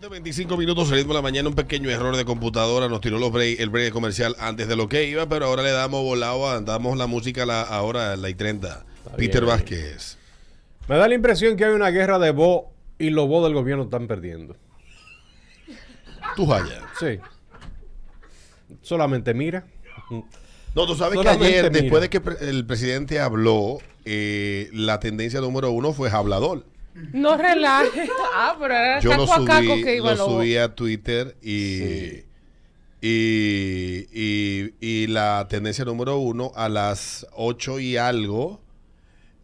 7.25 minutos, ritmo de la mañana, un pequeño error de computadora, nos tiró los break- el break comercial antes de lo que iba, pero ahora le damos volado, damos la música a la, ahora a la y 30. Peter bien. Vázquez. Me da la impresión que hay una guerra de voz y los voz del gobierno están perdiendo. Tú vaya. Sí. Solamente mira. No, tú sabes que ayer, mira. después de que el presidente habló, eh, la tendencia número uno fue hablador. No relaje. Ah, pero era Yo lo caco a caco subí, que iba lo subí a Twitter y, Sí. y, y, y la tendencia número uno a las 8 y algo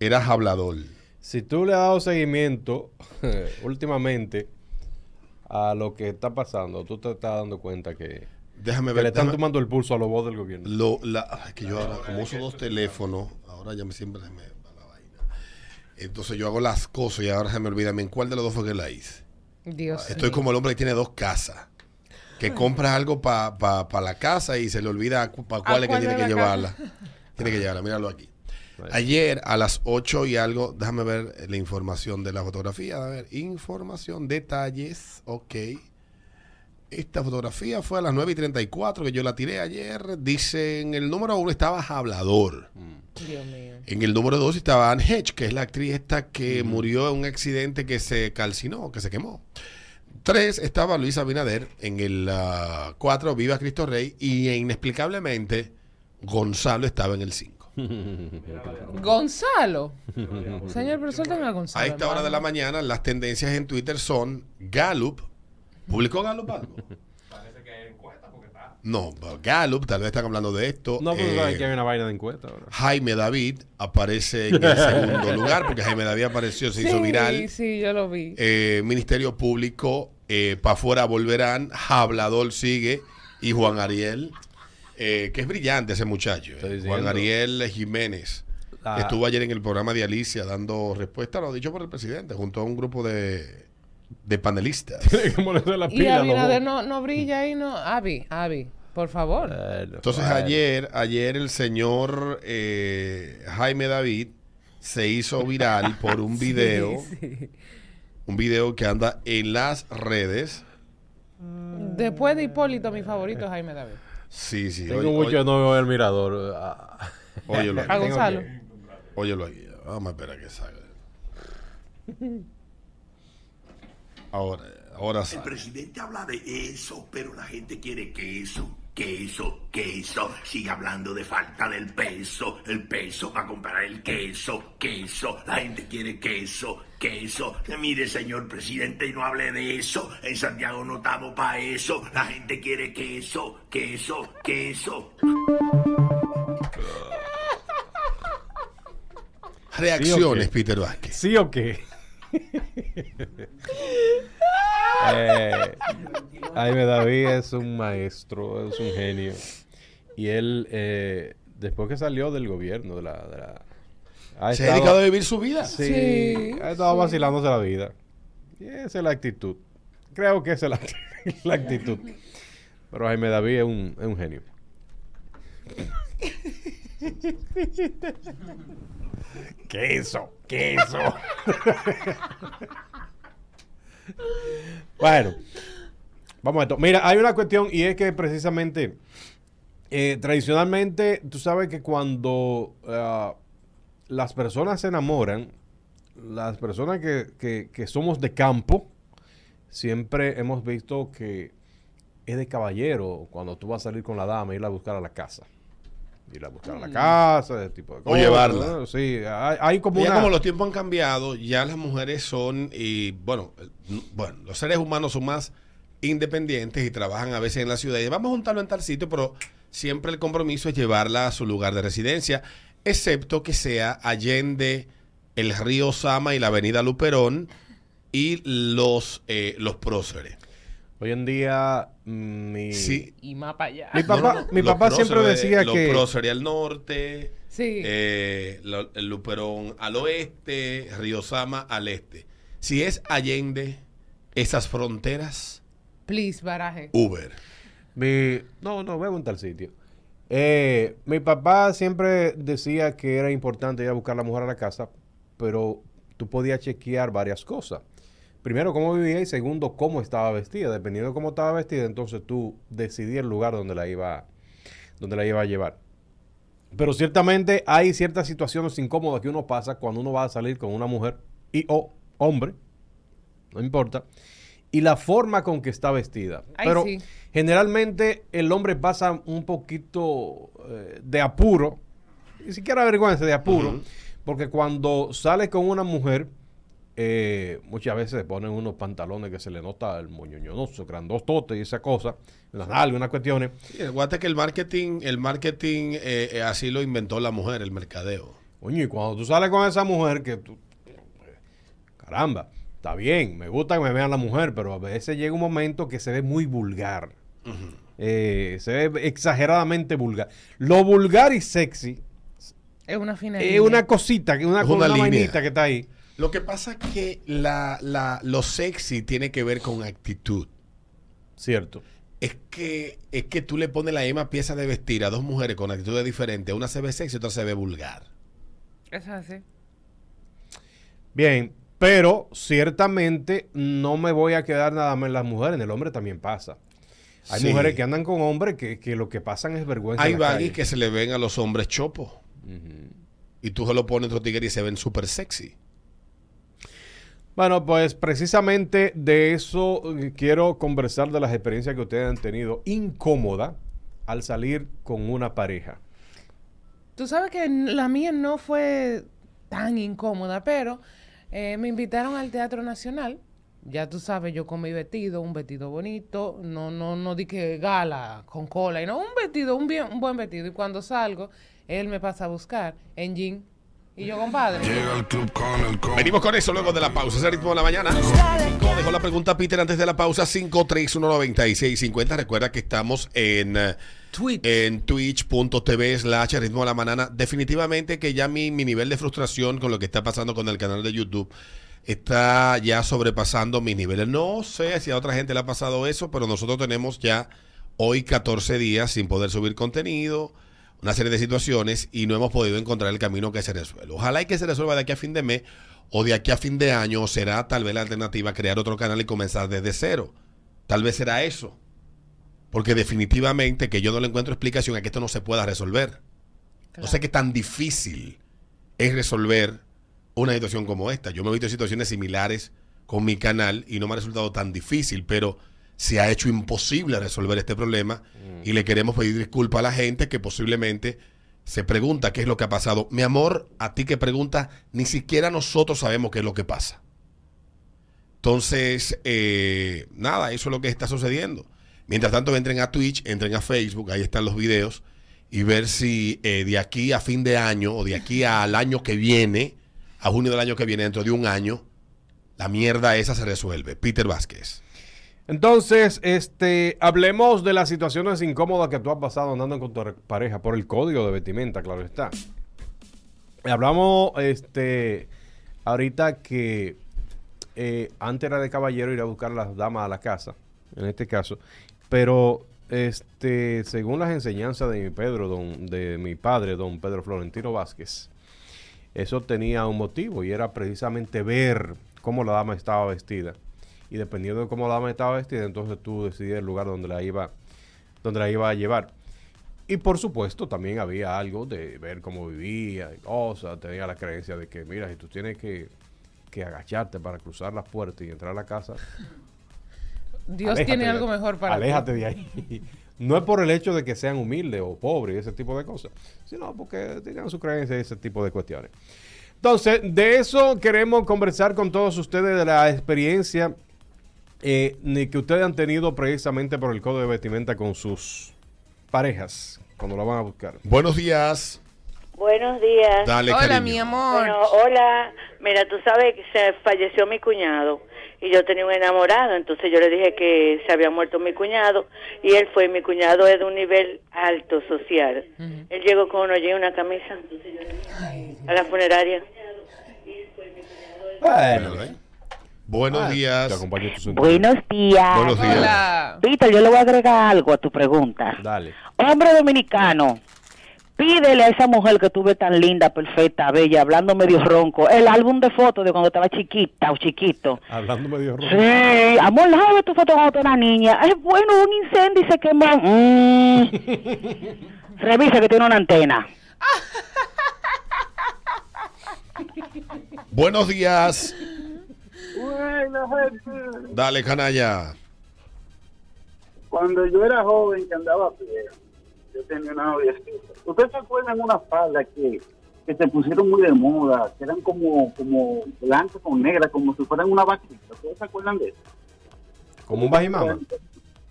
era hablador. Si tú le has dado seguimiento últimamente a lo que está pasando, tú te estás dando cuenta que, Déjame que ver. le están déjame- tomando el pulso a los voz del gobierno. Lo, la, que yo ahora, como uso dos teléfonos, ahora ya me siempre me. Entonces yo hago las cosas y ahora se me olvida. ¿En cuál de los dos fue que la hice? Dios Estoy como el hombre que tiene dos casas. Que compra algo para la casa y se le olvida para cuál es que tiene que la llevarla. Tiene que llevarla, míralo aquí. Ayer a las 8 y algo, déjame ver la información de la fotografía. A ver, información, detalles, ok. Esta fotografía fue a las 9 y 34 que yo la tiré ayer. Dice en el número uno estaba Hablador. Dios mío. En el número 2 estaba Anne Hedge, que es la actriz esta que murió en un accidente que se calcinó, que se quemó. 3 estaba Luis Abinader. En el 4, Viva Cristo Rey. Y inexplicablemente, Gonzalo estaba en el 5. Gonzalo. Señor, pero suéltame a Gonzalo. A esta hora de la mañana, las tendencias en Twitter son Gallup. ¿Publicó Gallup algo? No, Gallup, tal vez están hablando de esto. No, pero Eh, que hay una vaina de encuesta ahora. Jaime David aparece en el segundo lugar, porque Jaime David apareció, se hizo Sí, viral. sí, yo lo vi. Eh, Ministerio Público, para afuera volverán, Hablador sigue y Juan Ariel, eh, que es brillante ese muchacho. eh. Juan Ariel Jiménez, que estuvo ayer en el programa de Alicia dando respuesta a lo dicho por el presidente, junto a un grupo de, de panelistas. Tiene que ponerse la y pila. los Abinader no, no brilla ahí, no. Avi, Avi, por favor. Bueno, Entonces bueno. ayer, ayer el señor eh, Jaime David se hizo viral por un video, Sí. un video que anda en las redes. Después de Hipólito, mi favorito es Jaime David. Sí, sí. Tengo oye- mucho no veo el mirador. Óyelo A aquí. Gonzalo. Óyelo aquí. Vamos a esperar que salga. Ahora, ahora El sale. presidente habla de eso, pero la gente quiere queso, queso, queso. Sigue hablando de falta del peso, el peso para comprar el queso, queso. La gente quiere queso, queso. Que mire, señor presidente, y no hable de eso. En Santiago no estamos para eso. La gente quiere queso, queso, queso. Reacciones, Sí. Peter Vázquez. ¿Sí o qué? eh, Jaime David es un maestro, es un genio. Y él, eh, después que salió del gobierno, de la... de la- ha Se ha dedicado a vivir su vida. Sí, Sí, ha estado sí. vacilándose la vida. Y esa es la actitud. Creo que esa es la, la actitud. Pero Jaime David es un, es un genio. queso, queso. bueno, vamos a esto. Mira, hay una cuestión y es que precisamente, eh, tradicionalmente, tú sabes que cuando ah, las personas se enamoran, las personas que, que- somos de campo, siempre hemos visto que es de caballero cuando tú vas a salir con la dama, irla a buscar a la casa. Irla a buscar a la casa, ese tipo de O cosas. llevarla. ¿no? Sí, hay, hay como Ya una... como los tiempos han cambiado, ya las mujeres son, y bueno, bueno, los seres humanos son más independientes y trabajan a veces en la ciudad. Y vamos a juntarlo en tal sitio, pero siempre el compromiso es llevarla a su lugar de residencia, excepto que sea allende el río Sama y la avenida Luperón y los, eh, los próceres. Hoy en día, mm, mi, Sí. Y más para allá. mi papá, mi Los papá siempre decía los que... próceres al norte, Sí. eh, lo- el Luperón al oeste, Río Sama al este. Si es Allende, esas fronteras, Please, baraje. Uber. Mi, no, no, voy a un tal sitio. Eh, mi papá siempre decía que era importante ir a buscar a la mujer a la casa, pero tú podías chequear varias cosas. Primero cómo vivía y segundo cómo estaba vestida. Dependiendo de cómo estaba vestida, entonces tú decidías el lugar donde la iba, donde la iba a llevar. Pero ciertamente hay ciertas situaciones incómodas que uno pasa cuando uno va a salir con una mujer y o hombre, no importa, y la forma con que está vestida. Ay, Pero sí. generalmente el hombre pasa un poquito eh, de apuro, ni siquiera vergüenza, de apuro, porque cuando sale con una mujer, eh, muchas veces se ponen unos pantalones que se le nota el moñoñonoso, grandotote y esa cosa, las nalgas, unas cuestiones. Sí, Aguante que el marketing, el marketing eh, eh, así lo inventó la mujer, el mercadeo. Coño, y cuando tú sales con esa mujer que tú... Caramba, está bien, me gusta que me vean la mujer, pero a veces llega un momento que se ve muy vulgar. Eh, se ve exageradamente vulgar. Lo vulgar y sexy Es una fina es línea. una cosita, que una, Es una una línea. vainita que está ahí. Lo que pasa es que la, la- lo sexy tiene que ver con actitud. Cierto. Es que, es que tú le pones la misma pieza de vestir a dos mujeres con actitudes diferentes. Una se ve sexy y otra se ve vulgar. Es así. Bien, pero ciertamente no me voy a quedar nada más en las mujeres, en el hombre también pasa. Hay Sí. mujeres que andan con hombres que, que lo que pasan es vergüenza. Hay baggies que se le ven a los hombres chopos. Y tú se lo pones otro tigre y se ven súper sexy. Bueno, pues precisamente de eso eh, quiero conversar de las experiencias que ustedes han tenido incómoda al salir con una pareja. Tú sabes que la mía no fue tan incómoda, pero eh, me invitaron al Teatro Nacional. Ya tú sabes, yo con mi vestido, un vestido bonito, no, no, no di que gala con cola, y no, un vestido, un, bien, un buen vestido. Y cuando salgo, él me pasa a buscar en jean. Y yo, compadre, Llega al club con el combo. Venimos con eso luego de la pausa. Ese ritmo de la mañana. Dejó la pregunta Peter antes de la pausa. 5319650. Recuerda que estamos en, eh, Twitch. en twitch.tv slash ritmo de la mañana. Definitivamente que ya mi, mi nivel de frustración con lo que está pasando con el canal de YouTube está ya sobrepasando mis niveles. No sé si a otra gente le ha pasado eso, pero nosotros tenemos ya hoy 14 días sin poder subir contenido, una serie de situaciones y no hemos podido encontrar el camino que se resuelva. Ojalá y que se resuelva de aquí a fin de mes o de aquí a fin de año, será tal vez la alternativa crear otro canal y comenzar desde cero. Tal vez será eso. Porque definitivamente que yo no le encuentro explicación a que esto no se pueda resolver. No sé qué tan difícil es resolver una situación como esta. Yo me he visto en situaciones similares con mi canal y no me ha resultado tan difícil, pero se ha hecho imposible resolver este problema y le queremos pedir disculpas a la gente que posiblemente se pregunta qué es lo que ha pasado. Mi amor, a ti que preguntas, ni siquiera nosotros sabemos qué es lo que pasa. Entonces, eh, nada, eso es lo que está sucediendo. Mientras tanto, entren a Twitch, entren a Facebook, ahí están los videos, y ver si eh, de aquí a fin de año o de aquí al año que viene, a junio del año que viene, dentro de un año, la mierda esa se resuelve. Peter Vázquez. Entonces, este, hablemos de las situaciones incómodas que tú has pasado andando con tu re- pareja por el código de vestimenta, claro está. Hablamos, este, ahorita que eh, antes era de caballero ir a buscar a las damas a la casa, en este caso, pero este, según las enseñanzas de mi Pedro, don, de mi padre, don Pedro Florentino Vázquez, eso tenía un motivo y era precisamente ver cómo la dama estaba vestida. Y dependiendo de cómo la dama estaba vestida, entonces tú decidías el lugar donde la iba, donde la iba a llevar. Y por supuesto también había algo de ver cómo vivía y cosas. Tenía la creencia de que, mira, si tú tienes que, que agacharte para cruzar la puerta y entrar a la casa, Dios aléjate tiene de- algo mejor para ti. Aléjate de ahí. No es por el hecho de que sean humildes o pobres y ese tipo de cosas, sino porque tenían su creencia y ese tipo de cuestiones. Entonces, de eso queremos conversar con todos ustedes de la experiencia eh, ni que ustedes han tenido precisamente por el código de vestimenta con sus parejas cuando la van a buscar. Buenos días. Buenos días. Dale, Hola, cariño. mi amor. Bueno, hola. Mira, tú sabes que se falleció mi cuñado y yo tenía un enamorado, entonces yo le dije que se había muerto mi cuñado y él fue, mi cuñado es de un nivel alto social. Él llegó con y una camisa a la funeraria. Bueno, ¿eh? Buenos Ah, te días. Buenos días. Buenos días. Hola. Víctor, yo le voy a agregar algo a tu pregunta. Dale. Hombre dominicano, Pídele a esa mujer que tú ves tan linda, perfecta, bella, hablando medio ronco, el álbum de fotos de cuando estaba chiquita o chiquito. Hablando medio rojo. Sí, amor, déjame ver tu foto cuando tú eras niña. Es bueno, un incendio y se quemó. Mm. Revisa que tiene una antena. Buenos días. Bueno, gente, Dale, canalla. cuando yo era joven que andaba a pie, yo tenía una noviecita. ¿Ustedes se acuerdan de una falda que, que se pusieron muy de moda, que eran como, como blancas con negras, como si fueran una vaquita? ¿Ustedes se acuerdan de eso? Como un bajimama.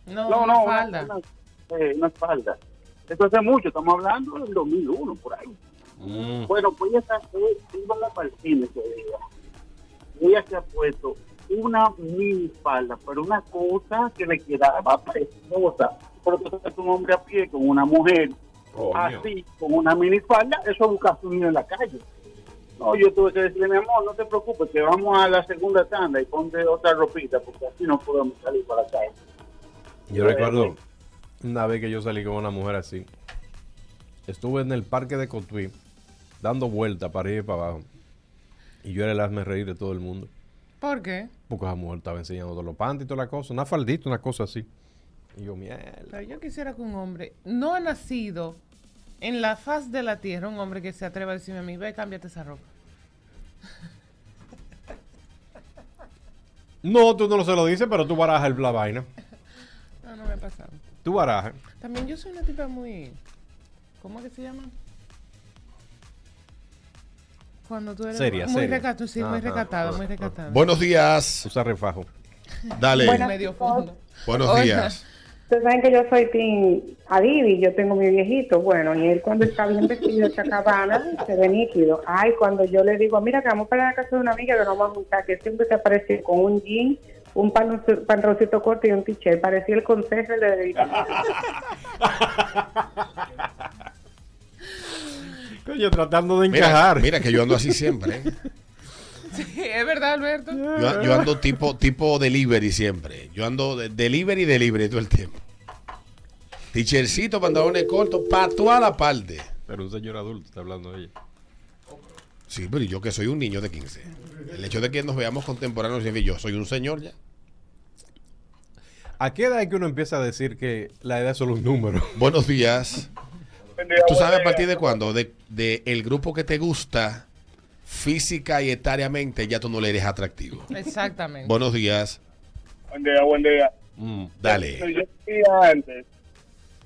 No, No, una no, una, falda. una- eh, una falda. Eso hace mucho, estamos hablando del 2001, por ahí. Mm. Bueno, pues ella está, íbamos para el cine ese día. Ella se ha puesto una mini falda, pero una cosa que le quedaba preciosa. Pero tú sabes, un hombre a pie con una mujer así, con una mini falda, eso es buscar su niño en la calle. No, yo tuve que decirle, mi amor, no te preocupes, que vamos a la segunda tanda y ponte otra ropita, porque así no podemos salir para la calle. Yo recuerdo una vez que yo salí con una mujer así. Estuve en el parque de Cotuí dando vueltas para ir para abajo. Y yo era el hazme reír de todo el mundo. ¿Por qué? Porque esa mujer estaba enseñando todos los panties y toda la cosa. Una faldita, una cosa así. Y yo, mierda. Pero yo quisiera que un hombre no ha nacido en la faz de la tierra, un hombre que se atreva a decirme a mí, ve, cámbiate esa ropa. No, tú no se lo dices, pero tú barajas el- la vaina. No, no me ha pasado. Tú barajas. También yo soy una tipa muy... ¿Cómo que se llama? Cuando tú eres Seria, muy seria. recatada, sí, muy Ajá, recatada, ajá, muy ajá. recatada. Buenos días. Usa refajo. Dale. medio fondo. Buenos Hola. días. Ustedes saben que yo soy Team Adivi, yo tengo mi viejito, bueno, y él cuando está bien vestido, chacabana, se ve nítido. Ay, cuando yo le digo, mira, que vamos para la casa de una amiga que nos vamos a juntar, que siempre se aparece con un jean, un pan- pantaloncito corto y un t-shirt, parecía el consejo de Coño, tratando de Mira, encajar. mira que yo ando así siempre. ¿eh? Sí, es verdad, Alberto. Yo, yo ando tipo, tipo delivery siempre. Yo ando de delivery, delivery todo el tiempo. Tichercito, pantalones cortos, para toda la parte. Pero un señor adulto está hablando de ella. Sí, pero yo que soy un niño de 15. El hecho de que nos veamos contemporáneos yo soy un señor ya. ¿A qué edad es que uno empieza a decir que la edad es solo un número? Buenos días. ¿Tú sabes a partir de cuándo? De, de el grupo que te gusta física y etariamente ya tú no le eres atractivo. Exactamente. Buenos días. Buen día, buen día. Mm. Dale. Yo decía antes,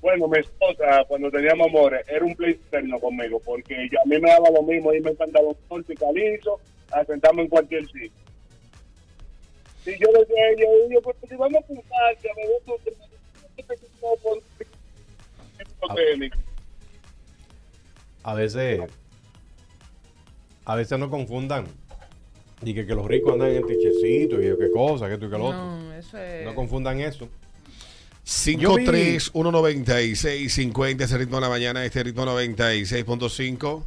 bueno, mi esposa, cuando teníamos amores, era un play externo conmigo, porque yo- a mí me daba lo mismo irme en pantalón corto y calizo, a sentarme en cualquier sitio. Y yo le decía a ella, yo, pues si vamos a un parque, a beber tu- Ah. tenis. A veces, a veces no confundan. Y que, que los ricos andan en tichecitos y qué cosa, que esto y que lo otro. No, eso es... No confundan eso. 5319650 ese ritmo de la mañana, este ritmo 96.5.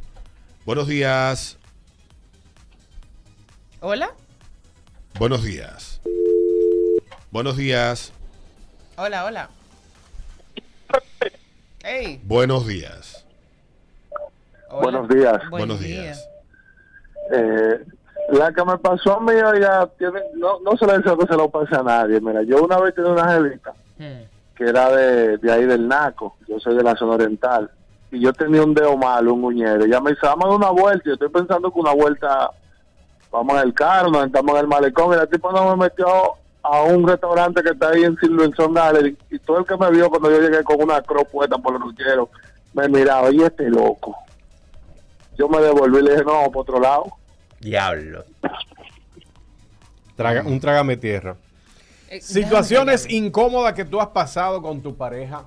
Buenos días. ¿Hola? Buenos días. Buenos días. Hola, hola. Hey. Buenos días. Hola. Buenos días. Buen Buenos día. días. Eh, la que me pasó a mí, oiga, tiene, no, no se le deseo que se lo pase a nadie. Mira, yo una vez tenía una jevita Hmm. que era de, de ahí del Naco, yo soy de la zona oriental, y yo tenía un dedo malo, un uñero. Ella me dice, vamos a dar una vuelta, y yo estoy pensando que una vuelta, vamos en el carro, nos sentamos en el malecón, y la tipo no me metió a un restaurante que está ahí en Silverson Gallery, y todo el que me vio cuando yo llegué con una cruz puesta por los uñeros, me miraba, y este loco. Yo me devolví y le dije, no, vamos por otro lado. Diablo. Traga, un trágame tierra. Eh, Situaciones déjame incómodas que tú has pasado con tu pareja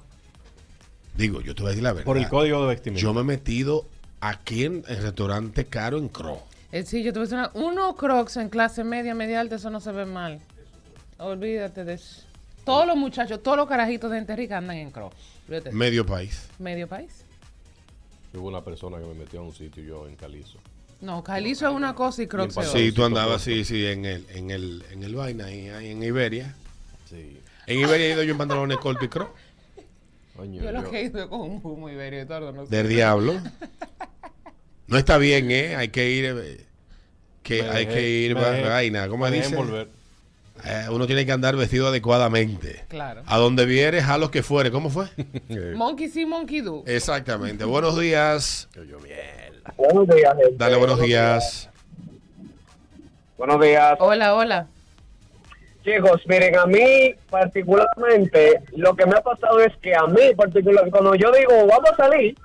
Digo, yo te voy a decir la verdad. por el código de vestimenta. Yo me he metido aquí en el restaurante caro en Cro. Eh, sí, yo te voy a decir una- unos crocs en clase media, media alta, eso no se ve mal. Olvídate de eso. Todos los muchachos, todos los carajitos de gente rica andan en crocs. Medio país. Medio país. Hubo una persona que me metió a un sitio yo en Calizo. No, Calizo es una cosa y crocs Bien es. Sí, tú andabas, sí, sí, en el, en el, en el vaina, ahí, ahí en Iberia. Sí. En Iberia he ido yo en pantalones cortos y Cro. Coño, Yo lo yo- que hice con un humo iberio, Eduardo, no sé. Del diablo. No está bien, ¿eh? Hay que ir. eh, Que me hay dejé- que ir. dejé- vaina, ¿Cómo me dice? envolver. Eh, uno tiene que andar vestido adecuadamente. Claro. A donde vieres, a los que fuere. ¿Cómo fue? Monkey sí, monkey do. Exactamente. Buenos días. Buenos días, gente. Dale buenos días. Buenos días. Hola, hola. Chicos, miren, a mí particularmente, lo que me ha pasado es que a mí particular, cuando yo digo, vamos a salir,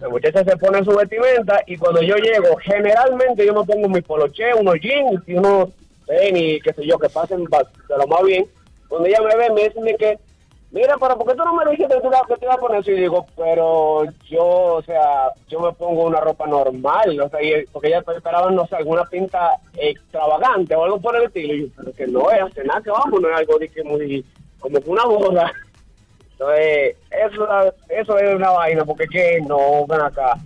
la muchacha se pone su vestimenta y cuando yo llego, generalmente yo me pongo mis poloché, unos jeans y unos tenis, qué sé yo, que pasen de lo más bien. Cuando ella me ve, me dice que, mira, pero ¿por qué tú no me dijiste que te ibas a poner eso? Y digo, pero yo, o sea, yo me pongo una ropa normal, o sea, y- porque ella esperaba, no sé, alguna pinta extravagante o algo por el estilo. Y yo, pero que no es hacer nada, que vamos, no es algo de que muy, como que una boda. Entonces, eso, eso es una vaina, porque que no, ven acá.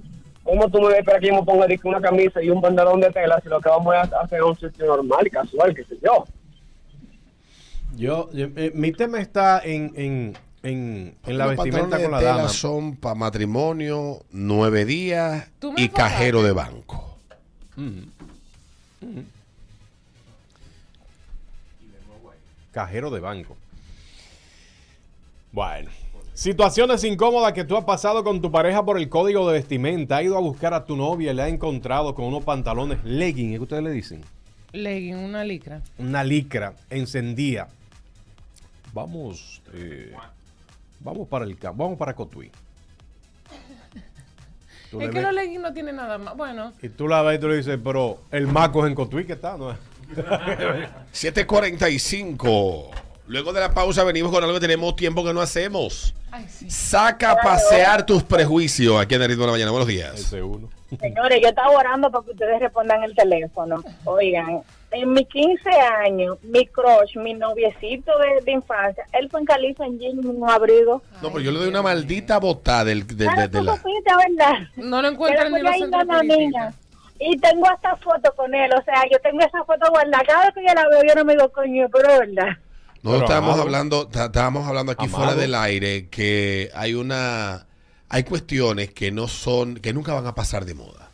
¿Cómo tú me esperas que yo me ponga una camisa y un pantalón de tela si lo que vamos a hacer es un sitio normal y casual, qué sé yo? Yo, yo- eh, mi tema está en, en, en, en la vestimenta con la tela dama. son para matrimonio, nueve días y enfocaste. cajero de banco. Cajero de banco. Bueno. Situaciones incómodas que tú has pasado con tu pareja por el código de vestimenta. Ha ido a buscar a tu novia y le ha encontrado con unos pantalones legging, ¿es que ustedes le dicen? Legging, una licra. Una licra encendida. Vamos, eh, vamos para el campo, vamos para Cotuí. Tú Es le que ves- los leggings no tienen nada más. Bueno, y tú la ves y tú le dices, pero el maco es en Cotuí que está, ¿no? 7.45. Luego de la pausa venimos con algo que tenemos tiempo que no hacemos. ay, sí. Saca a pasear tus prejuicios aquí en el ritmo de la mañana. Buenos días. Señores, yo estaba orando para que ustedes respondan el teléfono. Oigan, en mis 15 años, mi crush, mi noviecito de, de infancia, él fue en Califa en jean y un abrigo. No, pero yo le doy una maldita botada del, del- Claro, de, de tú la... supiste, ¿verdad? No lo no, no, niña. Y tengo hasta foto con él, o sea, yo tengo esa foto guardada. Cada vez que yo la veo, yo no me digo, coño, pero es verdad. No Pero estábamos amado. hablando, estábamos hablando aquí Amado. fuera del aire que hay una, hay cuestiones que no son, que nunca van a pasar de moda.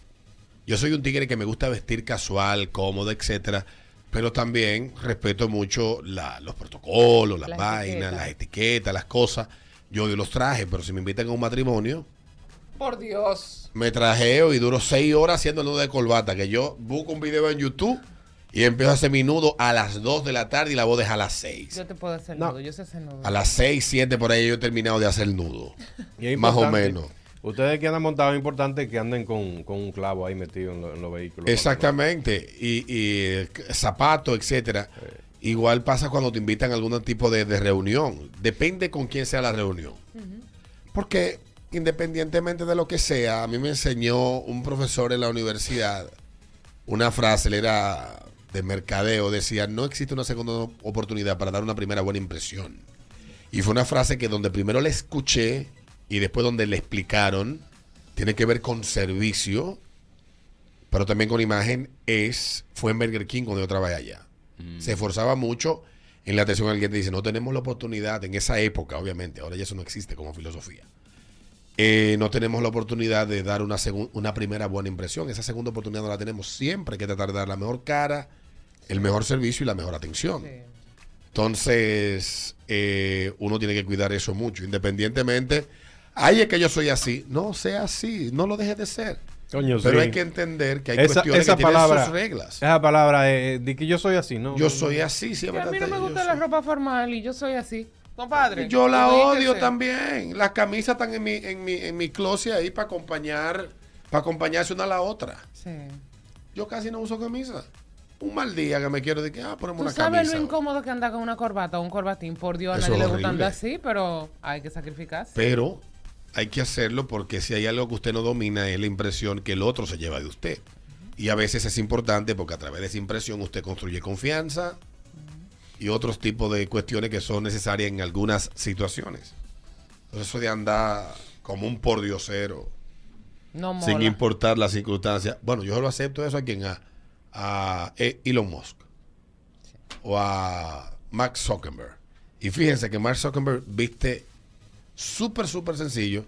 Yo soy un tigre que me gusta vestir casual, cómodo, etcétera, pero también respeto mucho la- los protocolos, las Las vainas, etiquetas. las etiquetas, las cosas. Yo odio los trajes, pero si me invitan a un matrimonio, Por Dios. me trajeo y duro seis horas haciendo el nudo de corbata, que yo busco un video en YouTube y empiezo a hacer mi nudo a las 2 de la tarde y la a dejar a las 6. Yo te puedo hacer No. nudo, yo sé hacer nudo. A las 6, 7 por ahí yo he terminado de hacer nudo. Y es Más o menos. Ustedes que andan montados, es importante que anden con, con un clavo ahí metido en, lo- en los vehículos. Exactamente. Y, y zapatos, etcétera. Igual pasa cuando te invitan a algún tipo de, de reunión. Depende con quién sea la reunión. Porque independientemente de lo que sea, a mí me enseñó un profesor en la universidad una frase, él era de mercadeo, decía, no existe una segunda oportunidad para dar una primera buena impresión. Y fue una frase que donde primero la escuché y después donde le explicaron, tiene que ver con servicio, pero también con imagen, es, fue en Burger King cuando yo trabajé allá. Se esforzaba mucho en la atención al cliente. Dice, no tenemos la oportunidad, en esa época, obviamente, ahora ya eso no existe como filosofía. Eh, no tenemos la oportunidad de dar una, una primera buena impresión. Esa segunda oportunidad no la tenemos. Siempre hay que tratar de dar la mejor cara, el mejor servicio y la mejor atención. Sí. Entonces, eh, uno tiene que cuidar eso mucho, independientemente. Ay, es que yo soy así. No, sea así, no lo dejes de ser. Coño, Pero sí. hay que entender que hay esa, cuestiones esa que tienen palabra, sus reglas. Esa palabra eh, de que yo soy así, ¿no? Yo soy así, siempre. a mí no me gusta soy- la ropa formal y yo soy así. Compadre. Yo la odio también. Las camisas están en mi, en mi, en mi closet ahí para acompañar, para acompañarse una a la otra. Sí. Yo casi no uso camisa. Un mal día que me quiero decir, ah, ponemos Tú una sabes camisa. lo incómodo que anda con una corbata o un corbatín. Por Dios, a Eso nadie le gusta andar así, pero hay que sacrificarse. Pero hay que hacerlo porque si hay algo que usted no domina es la impresión que el otro se lleva de usted. Y a veces es importante porque a través de esa impresión usted construye confianza y otros tipos de cuestiones que son necesarias en algunas situaciones. Entonces eso de andar como un pordiosero no sin importar las circunstancias. Bueno, yo lo acepto eso a quien a, a Elon Musk o a Mark Zuckerberg. Y fíjense que Mark Zuckerberg viste súper, súper sencillo,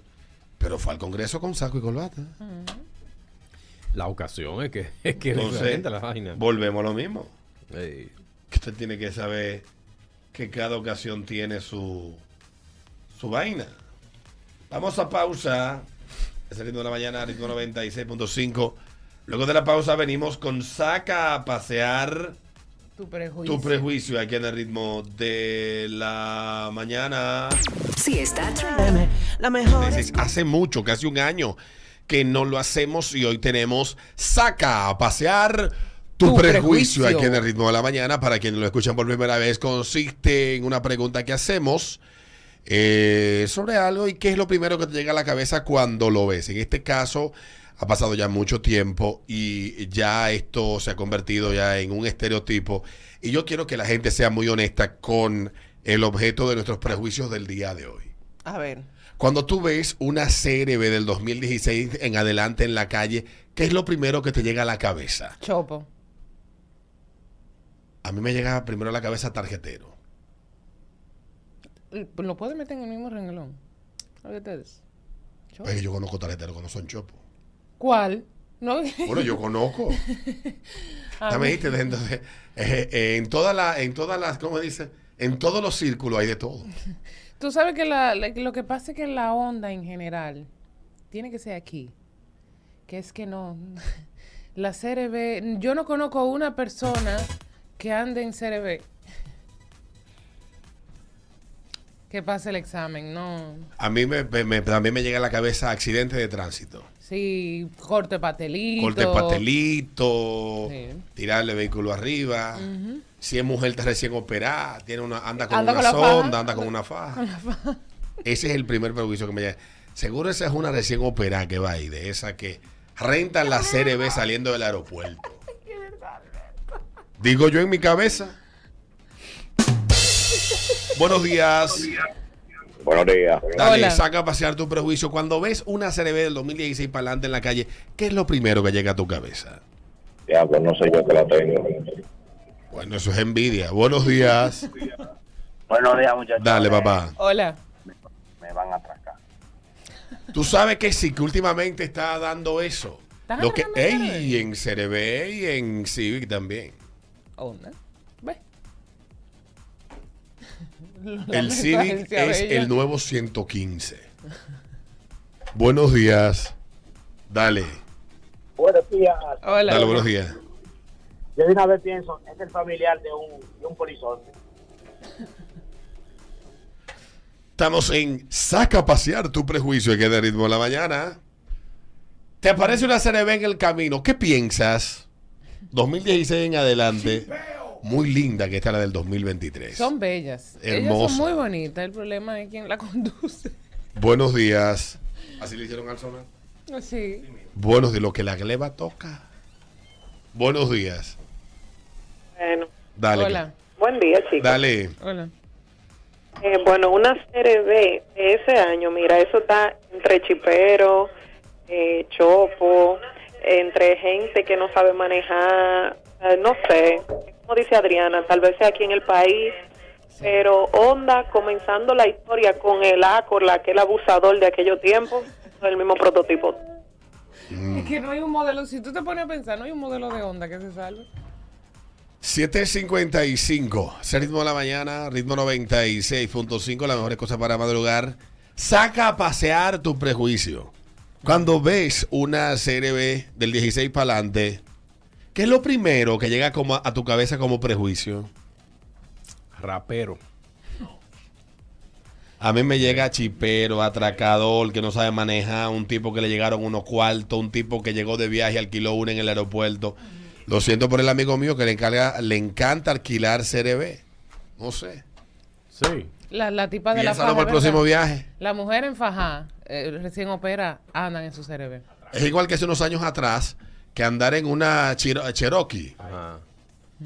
pero fue al Congreso con saco y corbata. La ocasión es que es, que es Entonces, la vaina. volvemos a lo mismo. Ey. Que usted tiene que saber que cada ocasión tiene su, su vaina. Vamos a pausa. Ritmo de la mañana, ritmo 96.5. Luego de la pausa venimos con Saca a pasear Tu prejuicio. tu prejuicio aquí en el ritmo de la mañana. Si está la mejor. Hace mucho, casi un año, que no lo hacemos y hoy tenemos Saca a pasear tu, Tu prejuicio. prejuicio. aquí en el ritmo de la mañana. Para quienes lo escuchan por primera vez, consiste en una pregunta que hacemos eh, sobre algo y qué es lo primero que te llega a la cabeza cuando lo ves. En este caso, ha pasado ya mucho tiempo y ya esto se ha convertido ya en un estereotipo. Y yo quiero que la gente sea muy honesta con el objeto de nuestros prejuicios del día de hoy. A ver. Cuando tú ves una CRB del 2016 en adelante en la calle, ¿qué es lo primero que te llega a la cabeza? Chopo. A mí me llega primero a la cabeza tarjetero. Lo puedes meter en el mismo renglón. Que yo conozco tarjeteros que no son chopos. ¿Cuál? No. Bueno, yo conozco. De- entonces, eh, eh, en todas las, en todas las, ¿cómo dice? En todos los círculos hay de todo. Tú sabes que la- la- lo que pasa es que la onda en general tiene que ser aquí. Que es que no. La CRB. Yo no conozco una persona que ande en CRB. Que pase el examen, no. A mí me, me- me- también me llega a la cabeza accidente de tránsito. Sí, corte pastelito. Corte pastelito, Sí. tirarle vehículo arriba. Si es mujer está recién operada, tiene una, anda con Anda una con la faja. sonda, anda con una faja. Ese es el primer prejuicio que me llega. Seguro esa es una recién operada que va ahí, de esa que rentan la CRB saliendo del aeropuerto. Digo yo en mi cabeza. Buenos días. Buenos días. Dale, Hola. saca a pasear tu prejuicio. Cuando ves una CRB del 2016 para adelante en la calle, ¿qué es lo primero que llega a tu cabeza? Ya, pues no sé yo que la tengo. Bueno, eso es envidia. Buenos días. Buenos días, muchachos. Dale, papá. Hola. Me van a atracar. Tú sabes que sí, que últimamente está dando eso. ¿Estás Lo que, ey, en CRB y en Civic también. Onda. Ve. El Civic es bella. el nuevo 115. Buenos días. Dale, Buenos días. Hola. dale, buenos días. Yo de una vez pienso, es el familiar de un, de un polizonte. Estamos en Saca a pasear tu prejuicio que de ritmo de la mañana. Te aparece una CRB en el camino. ¿Qué piensas? 2016 en adelante. Muy linda que está la del 2023. Son bellas. Ellas Hermosa. son muy bonitas. El problema es quién la conduce. Buenos días. Así le hicieron al sonar. Sí. Buenos días. Lo que la gleba toca. Buenos días. Bueno, Dale. Hola. buen día, chicos. Dale. Hola. Eh, bueno, una CRB de ese año, mira, eso está entre chipero, eh, chopo, entre gente que no sabe manejar, eh, no sé, como dice Adriana, tal vez sea aquí en el país, pero Honda comenzando la historia con el Accord, aquel abusador de aquellos tiempos, el mismo prototipo. Mm. Es que no hay un modelo. Si tú te pones a pensar, no hay un modelo de onda que se salve. 7.55. Ese ritmo de la mañana, ritmo 96.5. Las mejores cosas para madrugar. Saca a pasear tu prejuicio. Cuando ves una CRB del 16 para adelante, ¿qué es lo primero que llega como a, a tu cabeza como prejuicio? Rapero. A mí me llega chipero, atracador, que no sabe manejar, un tipo que le llegaron unos cuartos, un tipo que llegó de viaje, alquiló una en el aeropuerto. Lo siento por el amigo mío que le, encarga, le encanta alquilar CRB. No sé. Sí. La, la tipa de la Piénsalo faja. para el próximo viaje. La mujer en faja, eh, recién opera, andan en su CRB. Es igual que hace unos años atrás, que andar en una Chiro- Cherokee Ajá.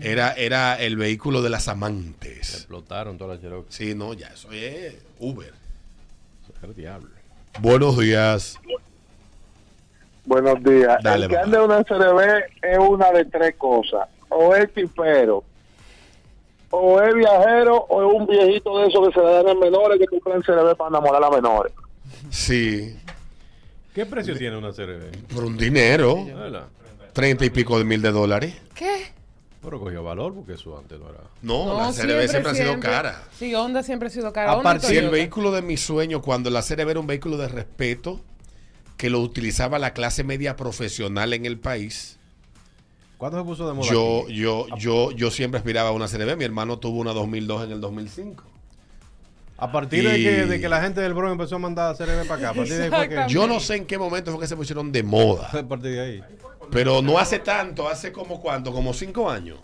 era, era el vehículo de las amantes. Explotaron todas las Cherokee. Sí, no, ya, eso es Uber. Eso es el diablo. Buenos días. Buenos días. Dale, el que anda en una CRB es una de tres cosas. O es chipero, o es viajero o es un viejito de esos que se le dan a menores que compran CRB para enamorar a menores. Sí, ¿Qué precio tiene una CRB? por un dinero, treinta y pico de mil de dólares. ¿Qué? Pero cogió valor porque eso antes no era. No, la CRB siempre, ha sido cara. Sí, Honda siempre ha sido cara. A Honda y partir- Si el Toyota. vehículo de mi sueño, cuando la CRB era un vehículo de respeto, que lo utilizaba la clase media profesional en el país, ¿Cuándo se puso de moda? yo, aquí? yo, yo, yo siempre aspiraba a una CRB. Mi hermano tuvo una 2002 en el 2005. A partir de, que, de que la gente del Bronx empezó a mandar CRB para acá. A partir de ahí fue que- Exactamente. Yo no sé en qué momento fue que se pusieron de moda, A partir de ahí. pero no hace tanto, hace como cuánto, como cinco años.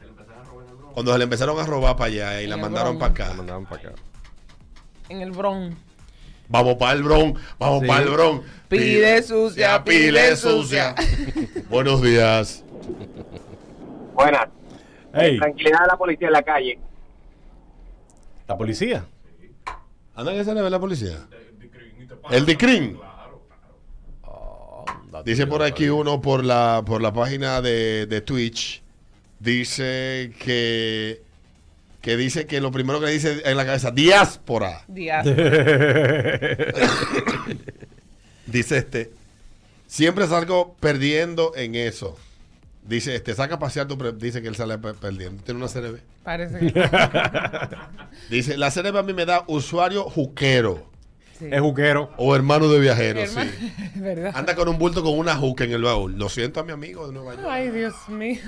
Cuando se le empezaron a robar para allá y la En mandaron para La acá. mandaban para acá. En el Bronx. Vamos para el Bron, vamos Sí. para el Bron. Pide sucia, pide sucia. Buenos días. Buenas. Tranquilidad de la policía en la calle. la policía. ¿Anda que se le ve la policía? El DICRIN. Dice por aquí uno por la por la página de, de Twitch. Dice que que dice que lo primero que le dice en la cabeza, diáspora. Díaz. Dice este. Siempre salgo perdiendo en eso. Dice, este, saca a pasear tu pre- dice que él sale pe- perdiendo. Tiene una CRB. Parece que Dice, la CRB a mí me da usuario juquero sí. Es juquero. o hermano de viajero, Hermano- sí. Verdad. Anda con un bulto con una juca en el baúl. Lo siento a mi amigo de Nueva York. Ay, Dios mío.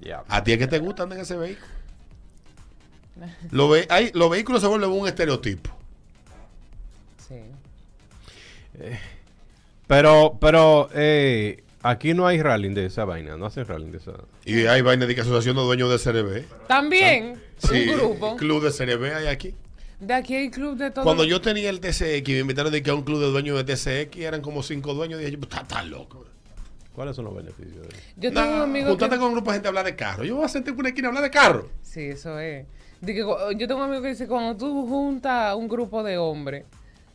Ya. ¿A ti es que te gusta andar en ese vehículo? Lo ve- hay- los vehículos se vuelven un estereotipo. Sí. Pero, pero, eh, aquí no hay rally de esa vaina. No hacen rally de esa. Y hay vaina de que asociación de dueños de CRB. También, Sí, un grupo. club de CRB hay aquí. De aquí hay club de todo. Cuando yo tenía el TCX y me invitaron de que a un club de dueños de TCX, eran como cinco dueños, dije yo, está tan loco. ¿Cuáles son los beneficios de eso? Yo tengo un amigo juntate que... con un grupo de gente a hablar de carro. Yo voy a sentir una esquina a hablar de carro. Sí, eso es. De que, cu- yo tengo un amigo que dice, cuando tú juntas un grupo de hombres,